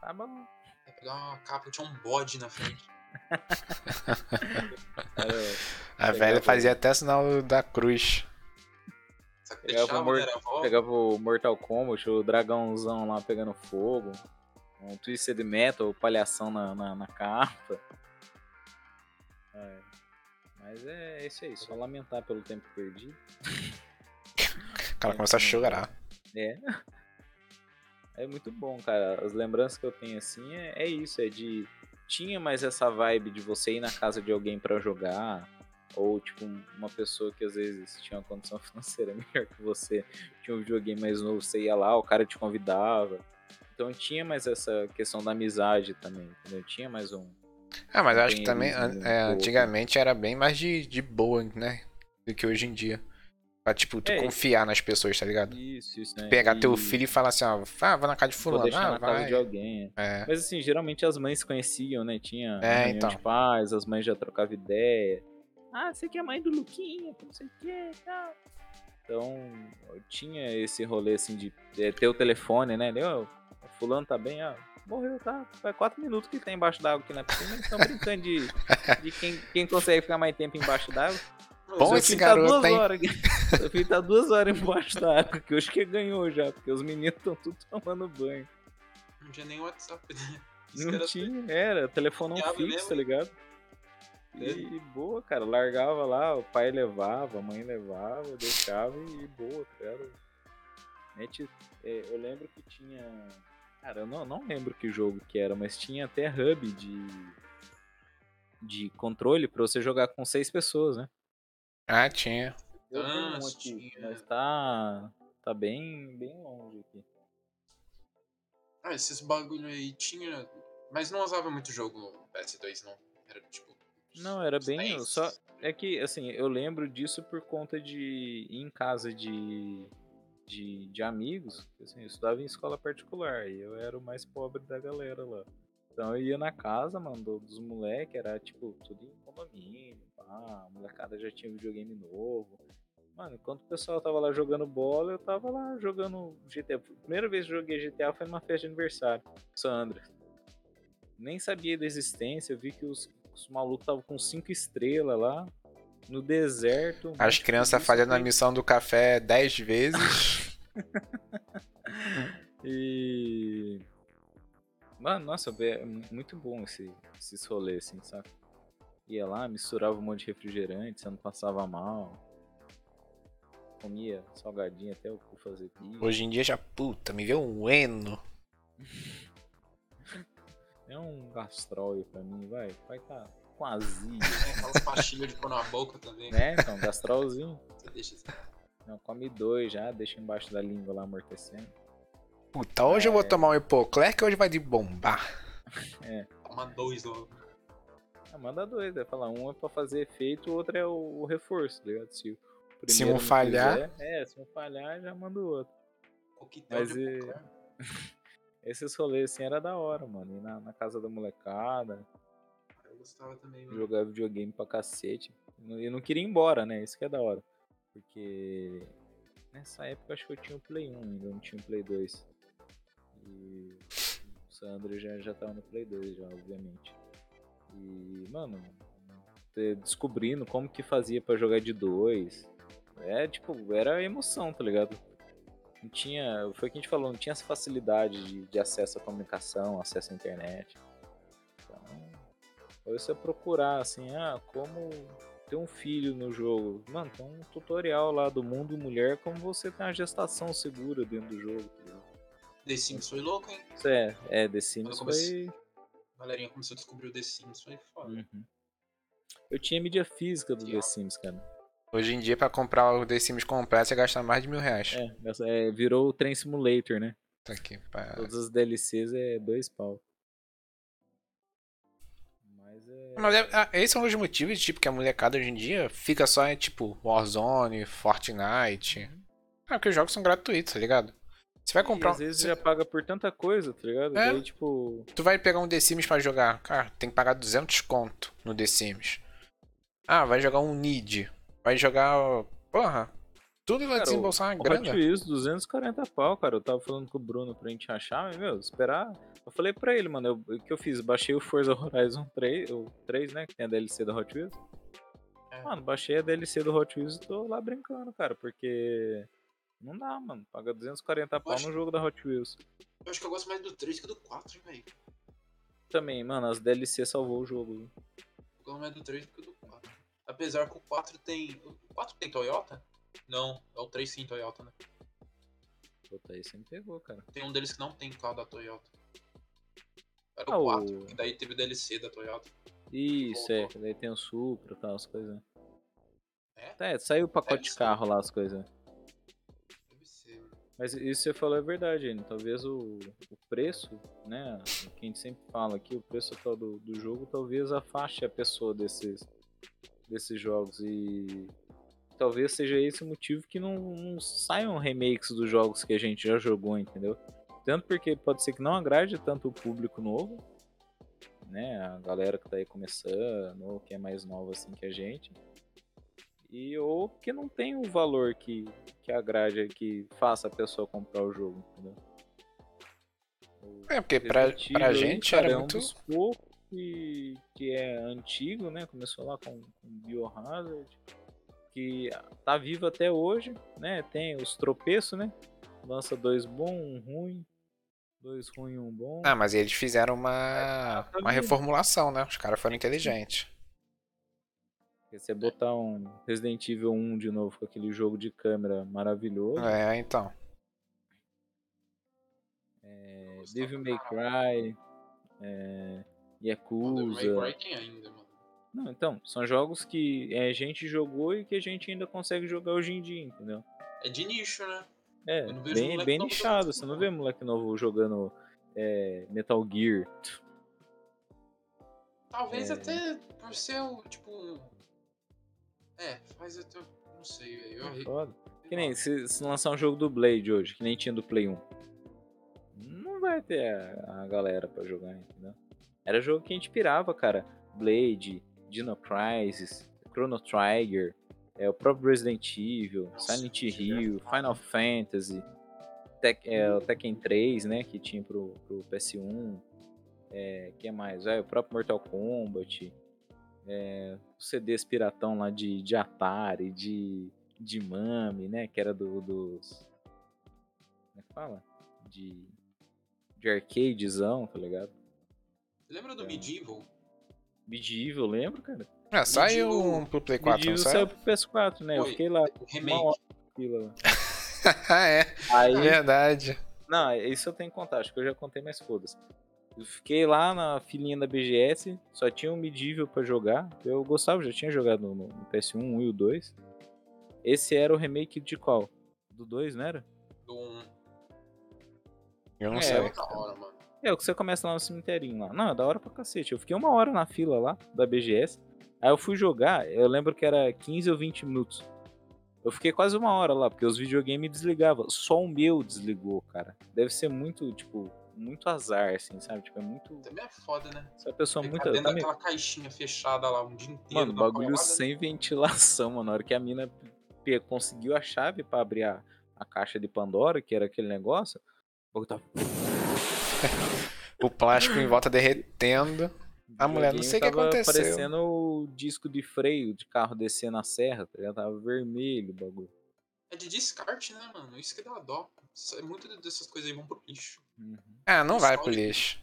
Speaker 1: Tá bom.
Speaker 3: Vai pegar uma capa, tinha um bode na frente.
Speaker 2: a velha fazia até sinal da cruz.
Speaker 1: Pegava, o, pegava o Mortal Kombat, o dragãozão lá pegando fogo, um Twisted Metal, palhação na, na, na capa. É. Mas é isso aí, só lamentar pelo tempo perdido.
Speaker 2: O cara começa a chorar.
Speaker 1: É. É muito bom, cara. As lembranças que eu tenho assim é, é isso, é de tinha mais essa vibe de você ir na casa de alguém para jogar, ou tipo uma pessoa que às vezes tinha uma condição financeira melhor que você, tinha um videogame mais novo, você ia lá, o cara te convidava. Então tinha mais essa questão da amizade também, entendeu? Tinha mais um.
Speaker 2: Ah, mas eu acho que também é, antigamente era bem mais de, de boa, né? Do que hoje em dia. Pra, tipo, tu é, confiar nas pessoas, tá ligado?
Speaker 1: Isso, isso, né?
Speaker 2: Pegar e... teu filho e falar assim, ó, ah, vai na casa de fulano. Vou
Speaker 1: deixar
Speaker 2: ah,
Speaker 1: na
Speaker 2: vai.
Speaker 1: casa de alguém. É. Mas assim, geralmente as mães se conheciam, né? Tinha
Speaker 2: é, então.
Speaker 1: de pais, as mães já trocavam ideia. Ah, você que é mãe do Luquinha, não sei o que e tal. Então, tinha esse rolê assim de ter o telefone, né? o fulano tá bem, ó. Morreu, tá? Faz quatro minutos que ele tá embaixo d'água aqui na piscina. Estão brincando de, de quem, quem consegue ficar mais tempo embaixo d'água.
Speaker 2: Bom esse garoto,
Speaker 1: tá
Speaker 2: hein?
Speaker 1: Horas, filho tá duas horas embaixo da água, que hoje que ganhou já, porque os meninos estão tudo tomando banho.
Speaker 3: Não tinha nem WhatsApp, né?
Speaker 1: Não era tinha, era, telefone não fixo, mesmo. tá ligado? E boa, cara, largava lá, o pai levava, a mãe levava, deixava e boa, cara. Net, é, eu lembro que tinha. Cara, eu não, não lembro que jogo que era, mas tinha até hub de. de controle pra você jogar com seis pessoas, né?
Speaker 2: Ah, tinha.
Speaker 1: Eu tenho um aqui, tinha. mas tá. tá bem, bem longe aqui.
Speaker 3: Ah, esses bagulho aí tinha. Mas não usava muito jogo no PS2, não. Era tipo.
Speaker 1: Não, era bem. Só. É que, assim, eu lembro disso por conta de ir em casa de. De, de amigos, assim, eu estudava em escola particular e eu era o mais pobre da galera lá. Então eu ia na casa, mano, dos moleques, era tipo, tudo em condomínio, pá, a molecada já tinha videogame novo. Mano, enquanto o pessoal tava lá jogando bola, eu tava lá jogando GTA. Primeira vez que joguei GTA foi numa festa de aniversário, Sandra. Nem sabia da existência, eu vi que os, os malucos estavam com cinco estrelas lá, no deserto.
Speaker 2: As crianças fazendo a missão do café dez vezes.
Speaker 1: e Mano, nossa, é muito bom esse, esses rolês, assim, sabe? Ia lá, misturava um monte de refrigerante, você não passava mal. Comia salgadinho até o cu fazer pizza.
Speaker 2: Hoje em dia já, puta, me vê um eno.
Speaker 1: É um gastrol aí pra mim, vai. Vai tá com azia.
Speaker 3: É, aquelas pastilhas de pôr na boca também.
Speaker 1: É, então, gastrolzinho.
Speaker 3: Você deixa assim.
Speaker 1: Não, come dois já, deixa embaixo da língua lá amortecendo.
Speaker 2: Puta, hoje é... eu vou é. tomar um Hipocler que hoje vai de bombar.
Speaker 1: É.
Speaker 3: Uma dois logo.
Speaker 1: Ah, manda dois, vai falar, um é pra fazer efeito, o outro é o, o reforço, tá ligado? Se, o
Speaker 2: Se
Speaker 1: primeiro
Speaker 2: um
Speaker 1: não
Speaker 2: falhar-
Speaker 1: fizer- é, se um falhar, já manda o outro.
Speaker 3: Coquetel
Speaker 1: Mas
Speaker 3: de
Speaker 1: é-
Speaker 3: popcorn.
Speaker 1: Esses rolês assim era da hora, mano. Ir na, na casa da molecada,
Speaker 3: Eu gostava também, mano.
Speaker 1: jogar videogame pra cacete. E não queria ir embora, né? Isso que é da hora. Porque nessa época acho que eu tinha o Play 1 ainda, eu não tinha o Play 2. E o Sandro já, já tava no Play 2 já, obviamente. E, mano, descobrindo como que fazia pra jogar de dois. É, tipo, era emoção, tá ligado? Não tinha, foi o que a gente falou, não tinha essa facilidade de, de acesso à comunicação, acesso à internet. Então, ou você procurar assim, ah, como ter um filho no jogo. Mano, tem um tutorial lá do mundo mulher como você tem uma gestação segura dentro do jogo. tá?
Speaker 3: The Sims foi louco, hein?
Speaker 1: É, é, The Sims foi...
Speaker 3: A galerinha começou a descobrir o The Sims, foi foda.
Speaker 1: Uhum. Eu tinha mídia física do The Sims, cara.
Speaker 2: Hoje em dia, pra comprar o The Sims completo, você gasta mais de mil reais.
Speaker 1: É, é, virou o Train Simulator, né?
Speaker 2: Tá aqui, pá.
Speaker 1: Todas as DLCs é dois pau. Mas é...
Speaker 2: Mas é, ah, esses são os motivos, tipo, que a molecada hoje em dia fica só em, tipo, Warzone, Fortnite. Ah, porque os jogos são gratuitos, tá ligado? Você vai
Speaker 1: E
Speaker 2: comprar
Speaker 1: às
Speaker 2: um...
Speaker 1: vezes
Speaker 2: você-
Speaker 1: já paga por tanta coisa, tá ligado?
Speaker 2: É.
Speaker 1: Daí, tipo...
Speaker 2: Tu vai pegar um The Sims pra jogar, cara, tem que pagar 200 conto no The Sims. Ah, vai jogar um Need. Vai jogar, porra, tudo vai
Speaker 1: Cara,
Speaker 2: desembolsar uma
Speaker 1: O
Speaker 2: grana.
Speaker 1: Hot Wheels, 240 pau, cara. Eu tava falando com o Bruno pra gente achar, mas, meu, esperar. Eu falei pra ele, mano, eu- o que eu fiz? Baixei o Forza Horizon 3, o 3, né? Que tem a DLC do Hot Wheels.
Speaker 3: É.
Speaker 1: Mano, baixei a DLC do Hot Wheels e tô lá brincando, cara, porque. Não dá, mano. Paga 240 pau
Speaker 3: acho-
Speaker 1: no jogo da Hot Wheels.
Speaker 3: Eu acho que eu gosto mais do 3 que do 4, velho.
Speaker 1: Também, mano, as DLC salvou o jogo. viu?
Speaker 3: Eu gosto mais do 3 do que do 4. Apesar que o 4 tem. O 4 tem Toyota? Não, é o 3 sim Toyota, né?
Speaker 1: Puta, aí você me pegou, cara.
Speaker 3: Tem um deles que não tem carro da Toyota. Era
Speaker 1: Ah,
Speaker 3: o
Speaker 1: o-
Speaker 3: 4, que daí teve o DLC da Toyota.
Speaker 1: Isso, é. Daí tem o Supra e tal, as coisas.
Speaker 3: É?
Speaker 1: É, saiu o pacote
Speaker 3: Deve
Speaker 1: de carro lá, as coisas. Mas isso você falou é verdade. Talvez o, o preço, né? O que a gente sempre fala aqui, o preço atual do, do jogo, talvez afaste a pessoa desses, desses jogos. E talvez seja esse o motivo que não, não saiam remakes dos jogos que a gente já jogou, entendeu? Tanto porque pode ser que não agrade tanto o público novo, né? A galera que tá aí começando, ou que é mais nova assim que a gente. E ou que não tem o valor que, que agrade, que faça a pessoa comprar o jogo, entendeu?
Speaker 2: É, porque pra, pra gente
Speaker 1: cara,
Speaker 2: era
Speaker 1: é um
Speaker 2: muito...
Speaker 1: dos poucos que, que é antigo, né? Começou lá com, com Biohazard, que tá vivo até hoje, né? Tem os tropeços, né? Lança dois bons, um ruim, dois ruins, um bom.
Speaker 2: Ah, mas eles fizeram uma,
Speaker 1: tá
Speaker 2: uma reformulação, né? Os caras foram inteligentes.
Speaker 1: Se você botar um Resident Evil 1 de novo com aquele jogo de câmera maravilhoso,
Speaker 2: É, então.
Speaker 1: é,
Speaker 3: Gostava
Speaker 1: Devil May Cry, é,
Speaker 3: O Devil
Speaker 1: Yakuza.
Speaker 3: May Cry tem ainda, mano.
Speaker 1: Não, então, são jogos que é, a gente jogou e que a gente ainda consegue jogar hoje em dia, entendeu?
Speaker 3: É de nicho, né?
Speaker 1: É, bem, bem nichado. Você não
Speaker 3: isso,
Speaker 1: vê moleque novo jogando é, Metal Gear.
Speaker 3: Talvez
Speaker 1: É.
Speaker 3: até por ser o, tipo. É, faz até. Não sei, velho. Eu
Speaker 1: É foda. Que nem se, se lançar um jogo do Blade hoje, que nem tinha do Play 1. Não vai ter a, a galera pra jogar, entendeu? Era jogo que a gente pirava, cara. Blade, Dino Crisis, Chrono Trigger, é, o próprio Resident Evil,
Speaker 3: Nossa,
Speaker 1: Silent
Speaker 3: que
Speaker 1: Hill. Final Fantasy, Tek- é, o Tekken 3, né, que tinha pro, pro PS1. É, que mais? É, o próprio Mortal Kombat. É, os CDs piratão lá de, de Atari, de, de Mami, né? Que era do, dos. Como é que fala? De. De arcadezão, tá ligado?
Speaker 3: Lembra do
Speaker 1: É.
Speaker 3: Medieval?
Speaker 1: Medieval, lembro, cara?
Speaker 2: Ah, saiu um pro Play 4, não saiu?
Speaker 1: saiu pro PS4, né? Eu
Speaker 3: Foi.
Speaker 1: fiquei lá,
Speaker 3: O
Speaker 1: uma
Speaker 3: remake.
Speaker 1: hora na fila. lá.
Speaker 2: ah, é.
Speaker 1: Aí,
Speaker 2: Verdade.
Speaker 1: Não, isso eu tenho que contar, acho que eu já contei, mas foda-se. Eu fiquei lá na filinha da BGS, só tinha um Medieval pra jogar. Eu gostava, já tinha jogado no, no PS1 e o 2. Esse era o remake de qual? Do 2, não era?
Speaker 3: Do um.
Speaker 2: Eu não
Speaker 1: É,
Speaker 2: sei.
Speaker 3: da hora, mano.
Speaker 1: É, o que você começa lá no cemiterinho lá. Não, é da hora pra cacete. Eu fiquei uma hora na fila lá, da BGS. Aí eu fui jogar, eu lembro que era 15 ou 20 minutos. Eu fiquei quase uma hora lá, porque os videogames desligavam. Só o meu desligou, cara. Deve ser muito, tipo, muito azar, assim, sabe? Tipo, é muito.
Speaker 3: Também é foda, né?
Speaker 1: Se a pessoa
Speaker 3: Ficar
Speaker 1: muito.
Speaker 3: dentro
Speaker 1: também-
Speaker 3: daquela caixinha fechada lá um dia inteiro.
Speaker 1: Mano, bagulho sem ventilação, mano. Na hora que a mina conseguiu a chave pra abrir a, a caixa de Pandora, que era aquele negócio, o bagulho tava.
Speaker 2: O plástico em volta derretendo. A mulher, não sei o que
Speaker 1: tava
Speaker 2: aconteceu.
Speaker 1: parecendo o disco de freio de carro descer na serra, tá ligado? Tava vermelho o bagulho.
Speaker 3: É de descarte, né, mano? Isso que dá dó. É Muito dessas coisas aí vão pro lixo.
Speaker 1: Uhum.
Speaker 2: Ah, não vai pro lixo.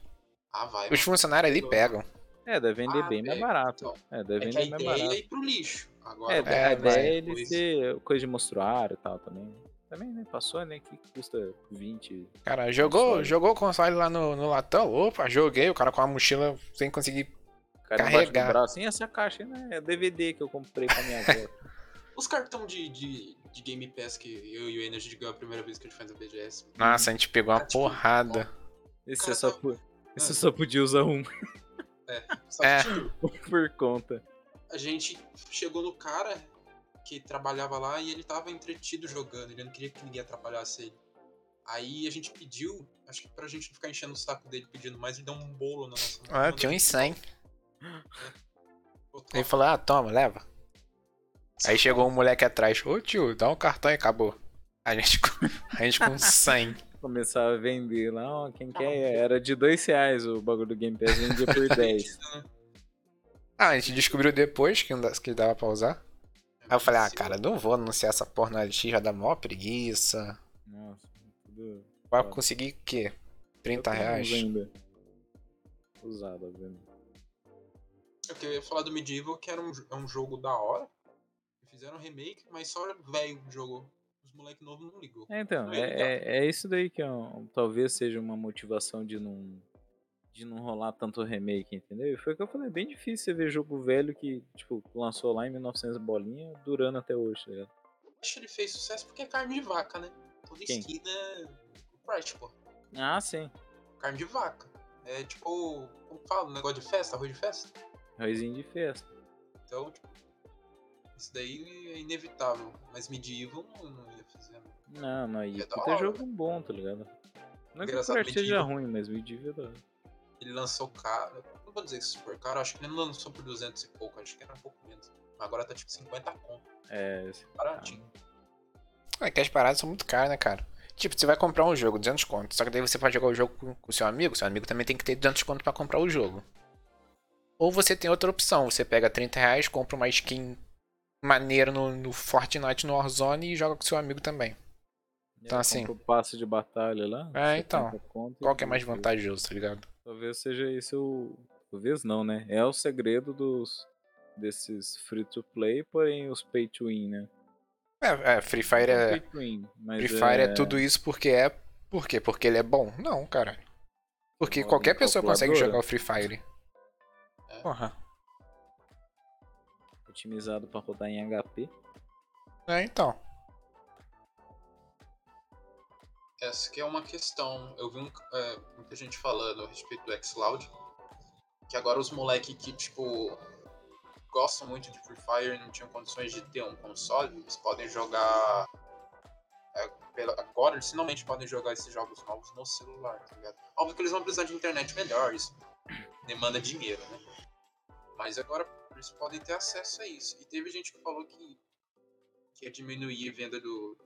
Speaker 3: Ah, vai.
Speaker 2: Os
Speaker 3: mano.
Speaker 2: funcionários ali pegam.
Speaker 1: É, deve vender
Speaker 3: Ah,
Speaker 1: bem mais
Speaker 3: pega,
Speaker 1: barato.
Speaker 3: então.
Speaker 1: É, deve
Speaker 3: É que a
Speaker 1: vender mais
Speaker 3: ideia
Speaker 1: barato.
Speaker 3: é ir pro lixo. Agora,
Speaker 1: É,
Speaker 2: É,
Speaker 1: a ideia é ele coisa de mostruário e tal também. Também, né? Passou, né? Que custa 20.
Speaker 2: Cara, jogou,
Speaker 1: Console.
Speaker 2: jogou o console lá no, no latão. Opa, joguei. O cara com a mochila sem conseguir.
Speaker 1: Cara
Speaker 2: Carregar.
Speaker 1: braço. E essa caixa, né? É DVD que eu comprei pra minha avó.
Speaker 3: Os cartão de, de, de Game Pass que eu e o Energy ganhou a primeira vez que a gente fez a BGS.
Speaker 2: Nossa, a gente pegou uma
Speaker 3: Ah, tipo,
Speaker 2: porrada.
Speaker 1: Esse
Speaker 3: Cara,
Speaker 1: eu só,
Speaker 3: tá-
Speaker 1: pu- esse eu
Speaker 3: Ah.
Speaker 1: só podia usar um
Speaker 3: Só que,
Speaker 2: É.
Speaker 3: tipo,
Speaker 1: por conta.
Speaker 3: a gente chegou no cara que trabalhava lá e ele tava entretido jogando, ele não queria que ninguém atrapalhasse ele. Aí a gente pediu, acho que pra gente não ficar enchendo o saco dele pedindo mais, ele deu um bolo na nossa mão.
Speaker 2: Ah,
Speaker 3: mandou
Speaker 2: tinha
Speaker 3: a
Speaker 2: uns
Speaker 3: gente
Speaker 2: 100.
Speaker 3: botar-
Speaker 2: Ele falou, ah, toma, leva. Aí chegou um moleque atrás. Ô tio, dá um cartão e acabou. A gente, com- a gente com 100.
Speaker 1: Começava a vender lá, ó, quem quer? Era de dois reais o bagulho do Game Pass, vendia por 10.
Speaker 2: Ah, a gente descobriu depois que, que dava pra usar. Aí eu falei, ah, cara, não vou anunciar essa porra no LX, já dá mó preguiça.
Speaker 1: Nossa, tudo.
Speaker 2: Vai conseguir o quê? 30
Speaker 1: Eu tenho uns
Speaker 2: reais?
Speaker 1: ainda. Usado, obviamente.
Speaker 3: Eu queria falar do Medieval, que era um, é um jogo da hora. Fizeram um remake, mas só velho jogou. Os moleque novo não ligou.
Speaker 1: É, então,
Speaker 3: Não
Speaker 1: é,
Speaker 3: é
Speaker 1: é, é isso daí que é um- talvez seja uma motivação de não, de não rolar tanto remake, entendeu? E foi o que eu falei, é bem difícil você ver jogo velho que, tipo, lançou lá em 1900 bolinha, durando até hoje, tá ligado?
Speaker 3: Acho que ele fez sucesso porque é carne de vaca, né? Toda
Speaker 1: Quem?
Speaker 3: esquina é Pride, pô.
Speaker 1: Ah, sim.
Speaker 3: Carne de vaca. É tipo, como fala? Um negócio de festa, arroz de festa.
Speaker 1: Arrozinho de festa.
Speaker 3: Então, tipo, isso daí é inevitável. Mas Medieval não, não ia fazer. né?
Speaker 1: Não, não,
Speaker 3: É
Speaker 1: puta
Speaker 3: hora.
Speaker 1: jogo bom, tá ligado? Não é que o Crash seja ruim, mas Medieval é.
Speaker 3: Ele lançou caro. Não vou dizer que super caro, acho que ele não lançou por 200 e pouco, acho que era um pouco menos. Agora tá tipo 50 conto.
Speaker 1: É, esse-
Speaker 3: Baratinho.
Speaker 2: É que as paradas são muito caras, né, cara? Tipo, você vai comprar um jogo, 200 conto. Só que daí você pode jogar o jogo com o seu amigo. Seu amigo também tem que ter 200 conto pra comprar o jogo. Ou você tem outra opção. Você pega 30 reais, compra uma skin maneira no, no Fortnite, no Warzone e joga com seu amigo também. Então,
Speaker 1: é,
Speaker 2: assim-
Speaker 1: o passe de batalha lá.
Speaker 2: É, então.
Speaker 1: 70 conto
Speaker 2: Qual que é mais vantajoso, tá ligado?
Speaker 1: Talvez seja esse o. Talvez não, né? É o segredo dos desses free to play, porém os pay to win, né?
Speaker 2: É, é, Free Fire é.
Speaker 1: pay to win, mas
Speaker 2: Free Fire é... tudo isso porque é. Por quê? Porque ele é bom? Não, cara. Porque qualquer pessoa consegue jogar o Free Fire.
Speaker 3: É.
Speaker 2: Porra.
Speaker 1: Otimizado pra rodar em HP.
Speaker 2: É, então.
Speaker 3: Essa que é uma questão. Eu vi um, é, muita gente falando a respeito do xCloud. Que agora os moleque que, tipo, gostam muito de Free Fire e não tinham condições de ter um console, eles podem jogar. é, pela- agora eles finalmente podem jogar esses jogos novos no celular, tá ligado? Óbvio que eles vão precisar de internet melhor, isso demanda dinheiro, né? Mas agora eles podem ter acesso a isso. E teve gente que falou que, que ia diminuir a venda do,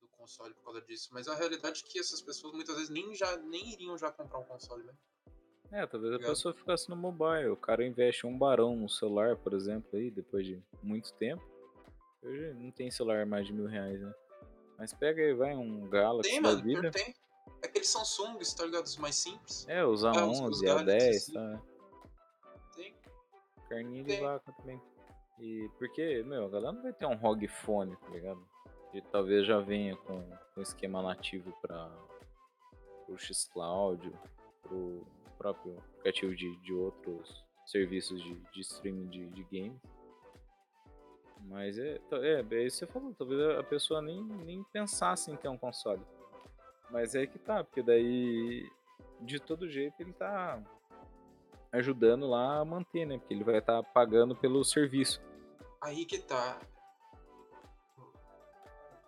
Speaker 3: do console por causa disso. Mas a realidade é que essas pessoas muitas vezes nem, já, nem iriam já comprar um console, né?
Speaker 1: É, talvez a
Speaker 3: Obrigado.
Speaker 1: pessoa ficasse no mobile. O cara investe um barão no celular, por exemplo, aí, depois de muito tempo. Hoje não tem celular mais de mil reais, né? Mas pega aí, vai um Galaxy
Speaker 3: Tem, mano,
Speaker 1: vida.
Speaker 3: tem. Aqueles Samsung, tá ligado? Os mais simples.
Speaker 1: É, os
Speaker 3: É, os- os
Speaker 1: A11,
Speaker 3: Galaxy,
Speaker 1: A10,
Speaker 3: sim.
Speaker 1: tá? Carninha de
Speaker 3: Tem.
Speaker 1: vaca também. E porque, meu, a galera não vai ter um ROG Phone, tá ligado? E talvez já venha com, com esquema nativo para o Xcloud, pro próprio aplicativo de, de outros serviços de, de streaming de, de games. Mas é, tá- é, é isso que você falou, talvez a pessoa nem, nem pensasse em ter um console. Mas é que tá, porque daí de todo jeito ele tá ajudando lá a manter, né? Porque ele vai estar pagando pelo serviço.
Speaker 3: Aí que tá.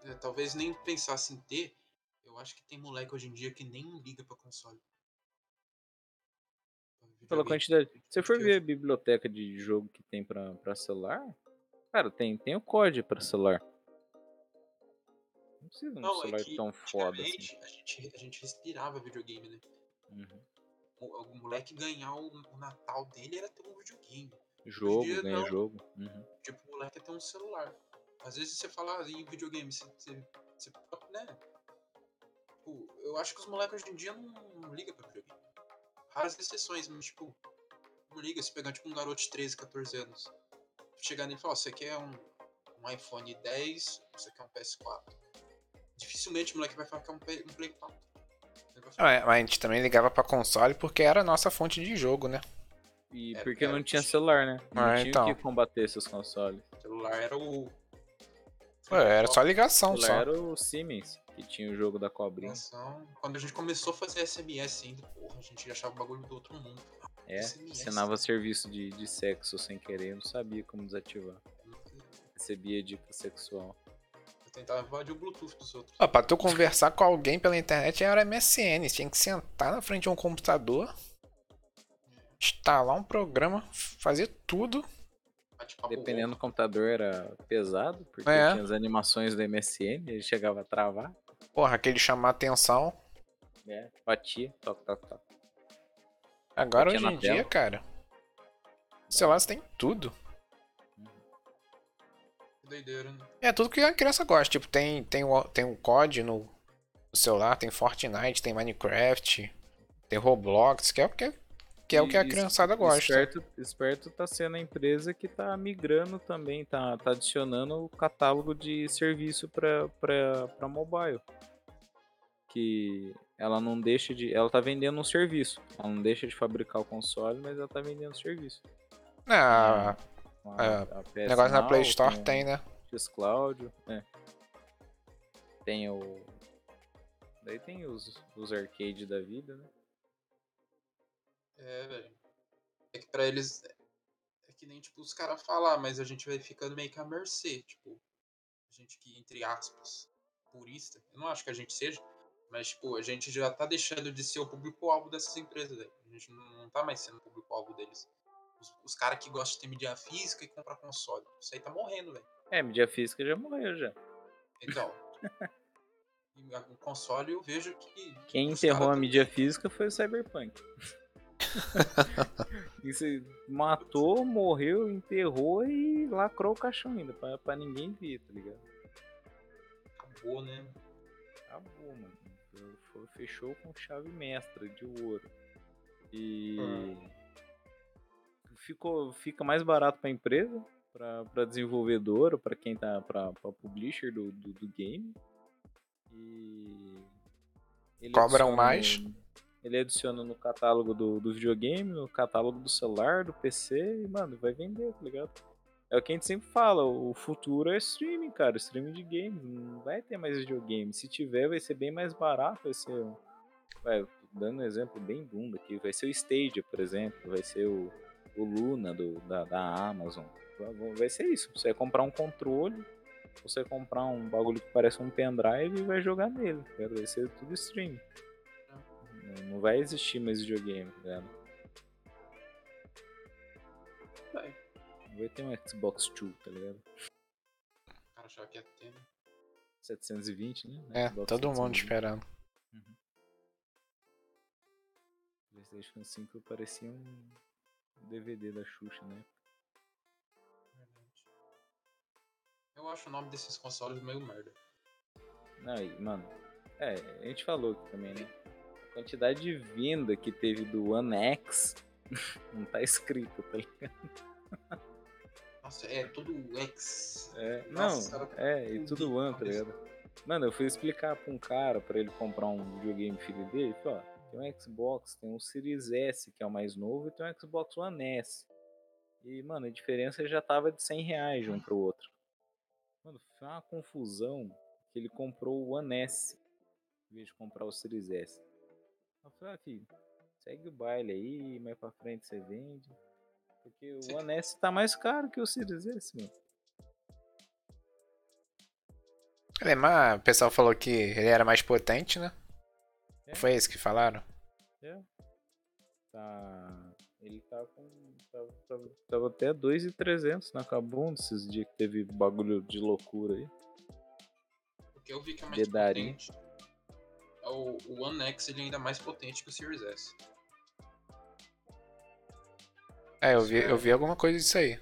Speaker 3: É, talvez nem pensasse em ter. Eu acho que tem moleque hoje em dia que nem liga pra console.
Speaker 1: Pela quantidade. Se você for ver a biblioteca de jogo que tem pra, pra celular, cara, tem, tem o COD pra celular. Não precisa de um
Speaker 3: Não, é
Speaker 1: celular
Speaker 3: que
Speaker 1: tão foda assim.
Speaker 3: a gente, a gente respirava videogame, né?
Speaker 1: Uhum.
Speaker 3: O, moleque ganhar o, o Natal dele era ter um videogame.
Speaker 1: Jogo,
Speaker 3: dia
Speaker 1: ganha
Speaker 3: não.
Speaker 1: jogo. Uhum.
Speaker 3: Tipo, o moleque é ter um celular. Às vezes você fala ah, em videogame, você, você, você né? Tipo, eu acho que os moleques hoje em dia não, não ligam pra videogame. Raras exceções, mas tipo, não liga se pegar tipo um garoto de 13, 14 anos. Chegar nele e falar, ó, você quer um, um iPhone 10, você quer um PS4. Dificilmente o moleque vai falar que é um, um Play 4.
Speaker 2: É, Mas a gente também ligava pra console porque era a nossa fonte de jogo, né?
Speaker 1: E
Speaker 3: É,
Speaker 1: porque não
Speaker 3: cara,
Speaker 1: tinha
Speaker 3: tinha-
Speaker 1: celular, né? Não
Speaker 2: Ah,
Speaker 1: tinha
Speaker 2: então.
Speaker 1: o que combater esses consoles.
Speaker 3: o celular era o.
Speaker 2: Pô, era só
Speaker 1: O
Speaker 2: ligação
Speaker 1: celular
Speaker 2: só.
Speaker 1: era o Siemens, que tinha o jogo da cobrinha.
Speaker 3: Quando a gente começou a fazer SMS ainda, porra, a gente achava o bagulho do outro mundo.
Speaker 1: É,
Speaker 3: SMS.
Speaker 1: ensinava serviço de, de sexo sem querer, não sabia como desativar. Recebia dica sexual.
Speaker 3: Tentava invadir o Bluetooth dos outros.
Speaker 2: Ó, pra tu conversar com alguém pela internet era MSN. Tinha que sentar na frente de um computador, instalar um programa, fazer tudo.
Speaker 1: Dependendo do computador era pesado, porque
Speaker 2: É.
Speaker 1: tinha as animações do MSN, ele chegava a travar.
Speaker 2: Porra, aquele chamar atenção.
Speaker 1: É, batia, toque, toque, toque.
Speaker 2: Agora
Speaker 1: Batia
Speaker 2: hoje em dia,
Speaker 1: tela.
Speaker 2: cara. Celular você tem tudo.
Speaker 3: Doideira, né?
Speaker 2: É tudo que a criança gosta. Tipo, tem, tem, o, tem o COD no, no celular, tem Fortnite, tem Minecraft, tem Roblox, que é o que, que, é o que a criançada gosta.
Speaker 1: Esperto, esperto tá sendo a empresa que tá migrando também, tá, tá adicionando o catálogo de serviço pra, pra, pra mobile. Que ela não deixa de. Ela tá vendendo um serviço. Ela não deixa de fabricar o console, mas ela tá vendendo um serviço.
Speaker 2: Ah,
Speaker 1: Com
Speaker 2: É,
Speaker 1: PS
Speaker 2: negócio na
Speaker 1: Now,
Speaker 2: Play Store
Speaker 1: com
Speaker 2: tem, né?
Speaker 1: Xcloud, né? Tem o. Daí tem os, os arcade da vida, né?
Speaker 3: É, velho. É que pra eles. É que nem, tipo, os caras falar, mas a gente vai ficando meio que à mercê. Tipo, a gente que, entre aspas, purista. Eu não acho que a gente seja. Mas, tipo, a gente já tá deixando de ser o público-alvo dessas empresas, velho. A gente não, não tá mais sendo o público-alvo deles. Os, os caras que gostam de ter mídia física e comprar console. Isso aí tá morrendo, velho.
Speaker 1: É, mídia física já morreu já.
Speaker 3: Então. o console eu vejo que.
Speaker 1: Quem enterrou a mídia física foi o Cyberpunk. Isso matou, morreu, enterrou e lacrou o caixão ainda, pra, pra ninguém ver, tá ligado?
Speaker 3: Acabou, né?
Speaker 1: Acabou, mano. Fechou com chave mestra de ouro. E ficou, fica mais barato pra empresa, pra, pra desenvolvedora, pra quem tá. pra, pra publisher do, do, do game. E. ele
Speaker 2: Cobram
Speaker 1: adiciona
Speaker 2: mais.
Speaker 1: ele adiciona no catálogo do, do videogame, no catálogo do celular, do PC, e, mano, vai vender, tá ligado? É o que a gente sempre fala, o futuro é streaming, cara, streaming de games, não vai ter mais videogame. Se tiver, vai ser bem mais barato, vai ser. Vai, dando um exemplo bem bunda aqui, vai ser o Stadia, por exemplo, vai ser o, o Luna do, da, da Amazon. Vai- ser isso. Você vai comprar um controle, você vai comprar um bagulho que parece um pendrive e vai jogar nele. Vai ser tudo streaming. Não- Não vai existir mais videogame, tá ligado?
Speaker 3: Vai.
Speaker 1: Vai ter um Xbox 2, tá ligado?
Speaker 3: O cara achava que ia ter, né?
Speaker 1: 720, né?
Speaker 2: É,
Speaker 1: Xbox
Speaker 2: todo mundo
Speaker 1: 720.
Speaker 2: esperando.
Speaker 1: PlayStation 5 parecia um DVD da Xuxa, né?
Speaker 3: Verdade. Eu acho o nome desses consoles meio merda.
Speaker 1: Não, e, mano, é, a gente falou aqui também, né? A quantidade de venda que teve do One X não tá escrito, tá ligado?
Speaker 3: Nossa, é tudo X.
Speaker 1: É,
Speaker 3: Nossa,
Speaker 1: não, é, e tudo One, tá ligado? Mano, eu fui explicar pra um cara pra ele comprar um videogame filho dele, ele falou, ó, tem um Xbox, tem um Series S, que é o mais novo, e tem um Xbox One S. E, mano, a diferença já tava de 100 reais de um pro outro. Mano, foi uma confusão que ele comprou o One S, em vez de comprar o Series S. Eu falei, ah, filho, segue o baile aí, mais pra frente você vende. Porque o One S tá mais caro que o Series S, mano.
Speaker 2: Lembra, o pessoal falou que ele era mais potente, né?
Speaker 1: É.
Speaker 2: Foi isso que falaram?
Speaker 1: É. Tá. Ele tá com. Tava, tava, tava até 2,300 na Kabum esses dias que teve bagulho de loucura aí.
Speaker 3: Porque eu vi que é mais
Speaker 1: Dedarim.
Speaker 3: potente. É O, o One X ele é ainda mais potente que o Series S.
Speaker 2: É, eu vi, eu vi alguma coisa disso aí.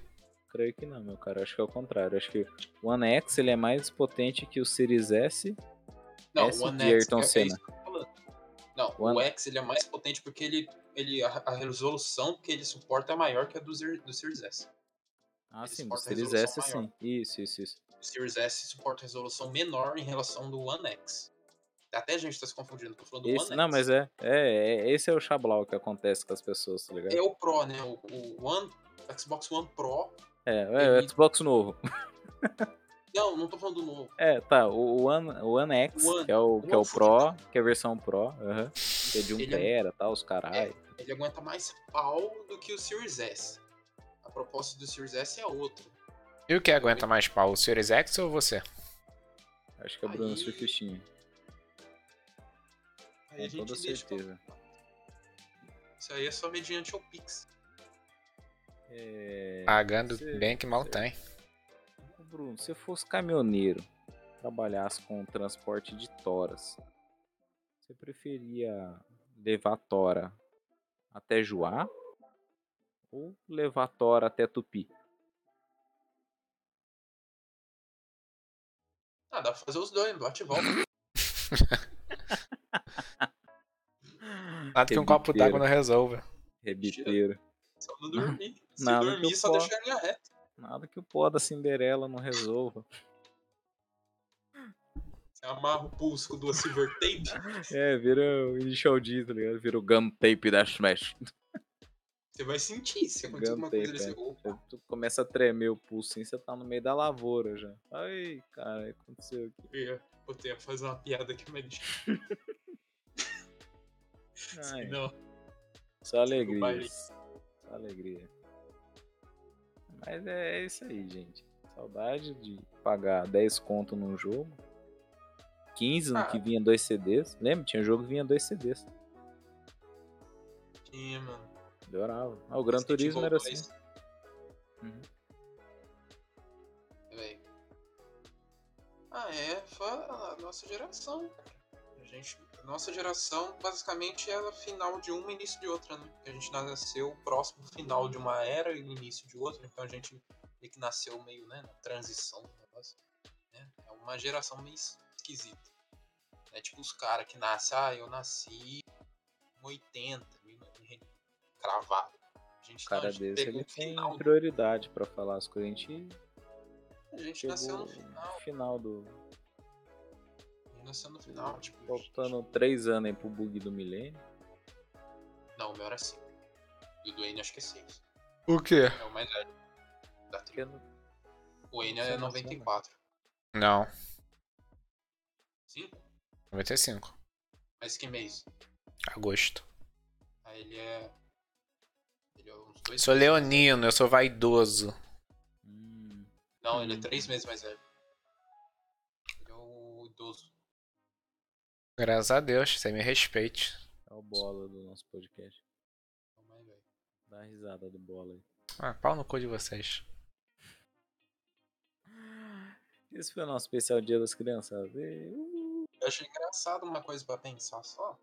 Speaker 1: Creio que não, meu cara. Acho que é o contrário. Acho que o One X ele é mais potente que o Series S.
Speaker 3: Não,
Speaker 1: S
Speaker 3: o One
Speaker 1: de
Speaker 3: X
Speaker 1: Ayrton
Speaker 3: é,
Speaker 1: Senna.
Speaker 3: Não,
Speaker 1: O
Speaker 3: X ele é mais potente porque ele, ele a, a resolução que ele suporta é maior que a do, do Series S.
Speaker 1: Ah,
Speaker 3: Ele
Speaker 1: sim, do Series S
Speaker 3: maior.
Speaker 1: sim. Isso, isso, isso.
Speaker 3: O Series S suporta resolução menor em relação do One X. Até a gente tá se confundindo, tô falando do
Speaker 1: Esse,
Speaker 3: One
Speaker 1: não,
Speaker 3: X.
Speaker 1: mas é, é, é. Esse é o chablau que acontece com as pessoas, tá ligado?
Speaker 3: É o Pro, né? O, o One, Xbox One Pro.
Speaker 1: É, é o Xbox novo.
Speaker 3: Não, não tô falando do novo.
Speaker 1: É, tá. O One, o One X,
Speaker 3: O One-
Speaker 1: que é o,
Speaker 3: o
Speaker 1: que é o Pro, que é a versão Pro, que é de 1
Speaker 3: Ele é-
Speaker 1: tera e tal, os caralho.
Speaker 3: Ele aguenta mais pau do que o Series S. A proposta do Series S é outra.
Speaker 2: E o que aguenta mais pau, o Series X ou você?
Speaker 1: Acho que é o Bruno
Speaker 3: Aí-
Speaker 1: Surfistinha,
Speaker 3: Aí a
Speaker 1: com toda
Speaker 3: gente deixa pra-
Speaker 1: certeza.
Speaker 3: Isso aí é só mediante o Pix.
Speaker 1: É...
Speaker 2: Pagando
Speaker 1: Você-
Speaker 2: bem que mal
Speaker 1: você-
Speaker 2: tem.
Speaker 1: Bruno, se eu fosse caminhoneiro, trabalhasse com transporte de toras, você preferia levar tora até Juá ou levar tora até Tupi?
Speaker 3: Ah, dá pra fazer os dois, bate e volta.
Speaker 2: Nada que um copo d'água não resolva.
Speaker 1: Rebiteiro.
Speaker 3: Só não dormir. Se
Speaker 1: Nada
Speaker 3: dormir, só
Speaker 1: posso.
Speaker 3: deixar a linha reta.
Speaker 1: Nada que o pó da Cinderela não resolva.
Speaker 3: Você amarra o pulso com duas silver tape.
Speaker 1: É, vira o Initial D, tá ligado? Vira o Gun Tape da Smash.
Speaker 3: Você vai sentir se acontecer alguma coisa desse. Opa,
Speaker 1: Tu começa a tremer o pulso assim, você tá no meio da lavoura já. Ai, cara, o que aconteceu aqui?
Speaker 3: eu ia, eu ia fazer uma piada aqui, mas
Speaker 1: Ai,
Speaker 3: não.
Speaker 1: só alegria. Só alegria. Mas é, é isso aí, gente. Saudade de pagar 10 conto num jogo. 15 no
Speaker 3: Ah.
Speaker 1: que vinha dois CDs. Lembra? Tinha jogo que vinha dois CDs.
Speaker 3: Tinha, mano.
Speaker 1: Adorava. Ah, o Gran Turismo era
Speaker 3: 2,
Speaker 1: assim. Uhum.
Speaker 3: Ah, é, foi a nossa geração, gente, a nossa geração, basicamente, é a final de uma e início de outra, né? Porque a gente nasceu próximo final de uma era e início de outra, então a gente meio que nasceu meio, né, na transição do negócio. Né? É uma geração meio esquisita. É tipo os caras que nascem, ah, eu nasci em 80, meio- meio cravado. A gente,
Speaker 1: cara
Speaker 3: não, a gente
Speaker 1: desse, ele tem prioridade pra falar as coisas. A gente
Speaker 3: a gente nasceu no
Speaker 1: no
Speaker 3: final.
Speaker 1: final do.
Speaker 3: Nasceu no final, tipo.
Speaker 1: Faltando 3 anos aí pro bug do milênio.
Speaker 3: Não, o meu era 5. E o do N acho que é 6.
Speaker 2: O quê?
Speaker 3: É o mais velho. Da tribo.
Speaker 1: não-
Speaker 3: O N é
Speaker 1: nasceu,
Speaker 3: 94.
Speaker 2: Não,
Speaker 3: 5?
Speaker 2: 95.
Speaker 3: Mas que mês?
Speaker 2: Agosto.
Speaker 3: Aí ele é. Ele é uns dois
Speaker 2: Sou
Speaker 3: meses
Speaker 2: leonino, eu sou vaidoso.
Speaker 1: Hum.
Speaker 3: Não, ele é
Speaker 1: Hum.
Speaker 3: 3 meses mais velho.
Speaker 2: Graças a Deus, você me respeite.
Speaker 1: é o bola do nosso podcast.
Speaker 3: É.
Speaker 1: Dá a risada do bola aí.
Speaker 2: Ah, pau no cu de vocês.
Speaker 1: Esse foi o nosso especial Dia das Crianças. Uh,
Speaker 3: Eu achei engraçado uma coisa pra pensar só.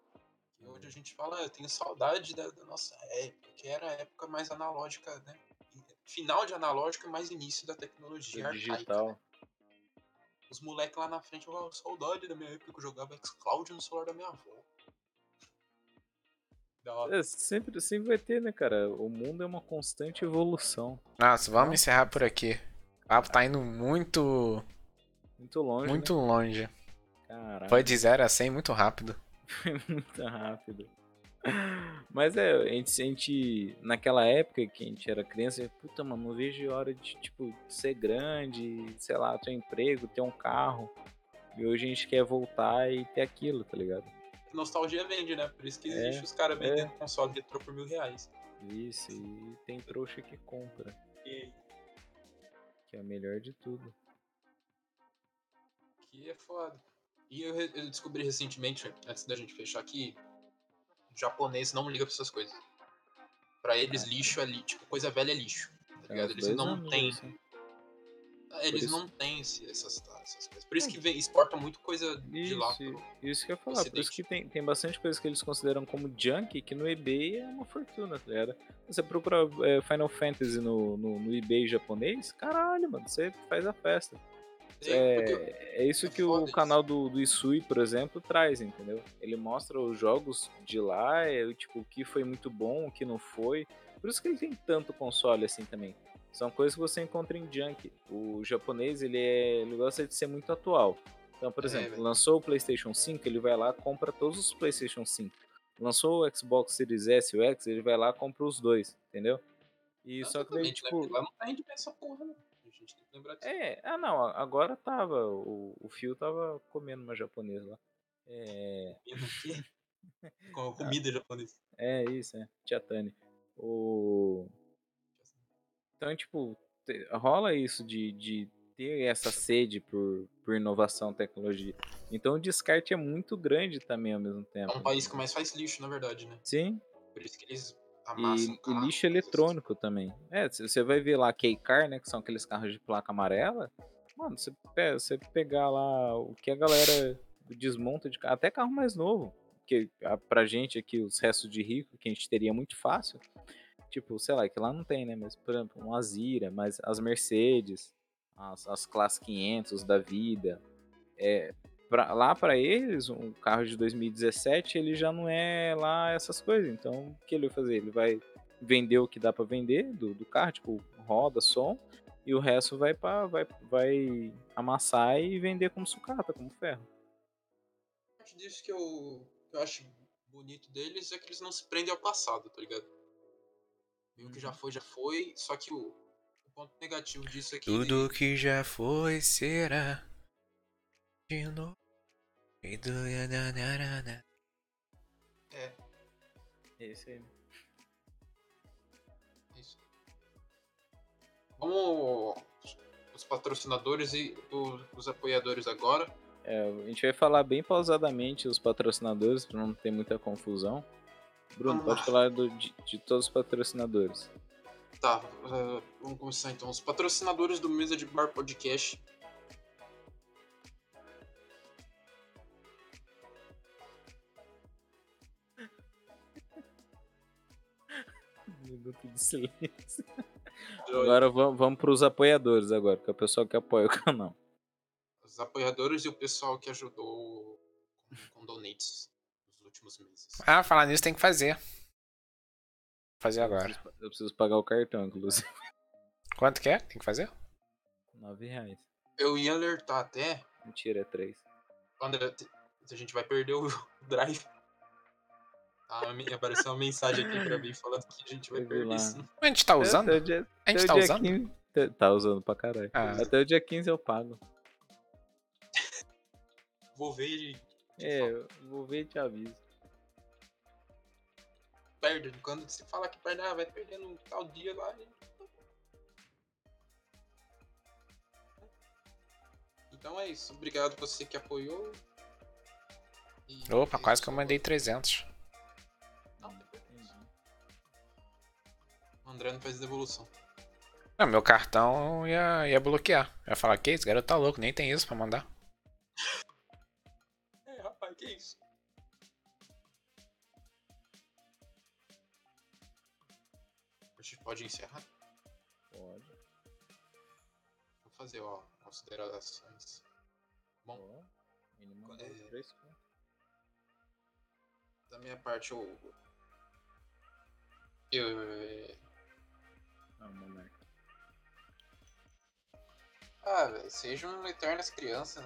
Speaker 3: Que hoje a gente fala, "Ah, eu tenho saudade da, da nossa época, que era a época mais analógica, né? Final de analógico e mais início da tecnologia
Speaker 1: do
Speaker 3: arcaica,
Speaker 1: digital.
Speaker 3: né? Os moleques lá na frente falavam, saudade da minha época que eu jogava Xcloud no celular da minha avó.
Speaker 1: É, sempre, sempre vai ter, né, cara? O mundo é uma constante evolução.
Speaker 2: Nossa, vamos encerrar por aqui. O papo tá indo muito,
Speaker 1: Muito longe.
Speaker 2: muito
Speaker 1: Né?
Speaker 2: longe.
Speaker 1: Caralho,
Speaker 2: Foi de 0 a 100 muito rápido.
Speaker 1: foi muito rápido. Mas é, a gente, a gente- naquela época que a gente era criança, puta, mano, não vejo hora de, tipo, ser grande, sei lá, ter um emprego, ter um carro. E hoje a gente quer voltar e ter aquilo, tá ligado?
Speaker 3: nostalgia vende, né? Por isso que
Speaker 1: É,
Speaker 3: existe os caras vendendo console retrô por mil reais.
Speaker 1: Isso, e tem trouxa que compra,
Speaker 3: E
Speaker 1: que é o melhor de tudo.
Speaker 3: que é foda. E eu, eu descobri recentemente, antes da gente fechar aqui, japonês não liga pra essas coisas. Pra eles,
Speaker 1: Ah.
Speaker 3: lixo é lixo. Tipo, coisa velha é lixo. Tá
Speaker 1: Tem
Speaker 3: ligado? Eles não têm.
Speaker 1: isso, hein?
Speaker 3: Eles
Speaker 1: isso-
Speaker 3: não têm esse- essas, essas coisas. Por isso que vem, exporta muito coisa de lá.
Speaker 1: Isso,
Speaker 3: pro-
Speaker 1: isso que eu ia falar. Por isso que tem, tem bastante coisa que eles consideram como junk, que no eBay é uma fortuna, tá ligado? Você procura é, Final Fantasy no, no, no eBay japonês, caralho, mano, você faz a festa.
Speaker 3: É, porque-
Speaker 1: É, é isso
Speaker 3: é
Speaker 1: que o
Speaker 3: isso.
Speaker 1: canal do, do Isui, por exemplo, traz, entendeu? Ele mostra os jogos de lá, é, tipo, o que foi muito bom, o que não foi. Por isso que ele tem tanto console assim também. São coisas que você encontra em junk. O japonês, ele, é, ele gosta de ser muito atual. Então, por
Speaker 3: É,
Speaker 1: exemplo,
Speaker 3: velho.
Speaker 1: lançou o PlayStation 5, ele vai lá compra todos os PlayStation 5. Lançou o Xbox Series S e o X, ele vai lá compra os dois, entendeu? E só que daí,
Speaker 3: né?
Speaker 1: tipo,
Speaker 3: Lá não tem de ver essa porra, né? Gente tem que lembrar disso.
Speaker 1: é, ah não, agora tava. O, o Fio tava comendo uma japonesa lá. É,
Speaker 3: Comida o quê? Com comida japonesa.
Speaker 1: é isso, é. Tia Tani. O... Então, tipo, rola isso de, de ter essa sede por, por inovação, tecnologia. Então o descarte é muito grande também ao mesmo tempo.
Speaker 3: É um país que mais faz lixo, na verdade, né?
Speaker 1: Sim,
Speaker 3: Por isso que eles
Speaker 1: e, e lixo
Speaker 3: essas-
Speaker 1: eletrônico também. É, você vai ver lá K-Car, né? Que são aqueles carros de placa amarela. Mano, você, pe- você pegar lá o que a galera desmonta de carro, até carro mais novo. Que a- pra gente aqui, os restos de rico, que a gente teria muito fácil. Tipo, sei lá, que lá não tem, né? Mas, por exemplo, um Azira, mas as Mercedes, as, as Classe 500 da vida. É, pra- lá pra eles, um carro de 2017, ele já não é lá essas coisas. Então, o que ele vai fazer? Ele vai vender o que dá pra vender do, do carro, tipo roda, som, e o resto vai para vai, vai amassar e vender como sucata, como ferro.
Speaker 3: parte disso que eu, que eu acho bonito deles é que eles não se prendem ao passado, tá ligado? E o que já foi, já foi, só que o, o ponto negativo disso é que.
Speaker 2: Tudo que já foi será de novo. Do-
Speaker 3: É,
Speaker 1: Esse aí.
Speaker 3: isso. Vamos os patrocinadores e o- os apoiadores agora.
Speaker 1: É, a gente vai falar bem pausadamente os patrocinadores para não ter muita confusão. Bruno, pode falar do- de, de todos os patrocinadores.
Speaker 3: Tá, eh, vamos começar então. Os patrocinadores do Mesa de Bar Podcast.
Speaker 1: Minuto de silêncio. Agora vamos, vamos para os apoiadores agora, que é o pessoal que apoia o canal.
Speaker 3: Os apoiadores e o pessoal que ajudou com, com donates nos últimos meses.
Speaker 2: Ah, falar nisso tem que fazer. Vou fazer agora.
Speaker 1: Eu preciso, eu preciso pagar o cartão, inclusive.
Speaker 2: Quanto que é? Tem que fazer?
Speaker 1: 9 reais.
Speaker 3: Eu ia alertar até,
Speaker 1: Mentira, é 3.
Speaker 3: André, a gente vai perder o drive. Ah, me- apareceu uma mensagem aqui pra mim falando que a gente vai perder
Speaker 1: lá.
Speaker 3: sim.
Speaker 2: A gente tá usando?
Speaker 1: Dia,
Speaker 2: A gente tá usando?
Speaker 1: 15 tá- tá usando pra caralho.
Speaker 2: Ah.
Speaker 1: Até o dia 15 eu pago.
Speaker 3: Vou ver e
Speaker 1: É, vou ver e te aviso.
Speaker 3: perde. Quando você fala que perde, ah, vai perder no tal dia lá. e- Então é isso. Obrigado você que apoiou. E
Speaker 2: Opa,
Speaker 3: é
Speaker 2: quase
Speaker 3: isso.
Speaker 2: que eu mandei 300.
Speaker 3: André não faz devolução.
Speaker 2: Não, meu cartão ia, ia bloquear. Eu ia falar, que esse garoto tá louco, nem tem isso pra mandar.
Speaker 3: É, rapaz, que isso? A gente pode encerrar?
Speaker 1: Pode.
Speaker 3: Vou fazer, ó, considerações. Bom,
Speaker 1: Ó, mínimo
Speaker 3: É.
Speaker 1: dois, três pontos.
Speaker 3: da minha parte, eu. Eu. é,
Speaker 1: Não, monarca.
Speaker 3: Ah, velho, sejam eternas crianças.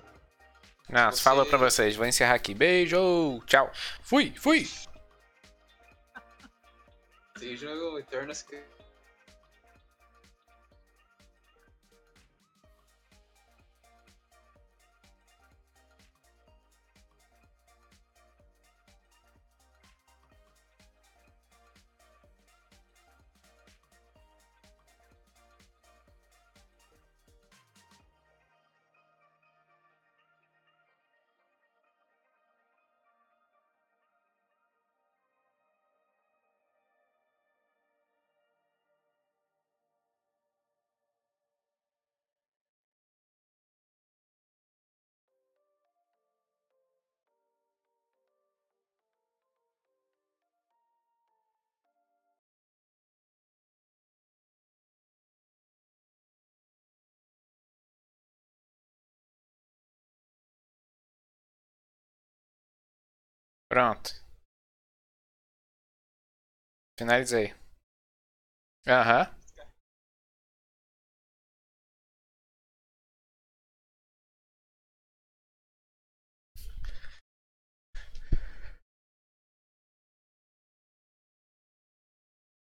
Speaker 2: Não,
Speaker 3: Você-
Speaker 2: falou pra vocês. Vou encerrar aqui. Beijo, tchau. Fui, fui.
Speaker 3: Sejam eternas crianças.
Speaker 2: Pronto. Finalizei. Aham.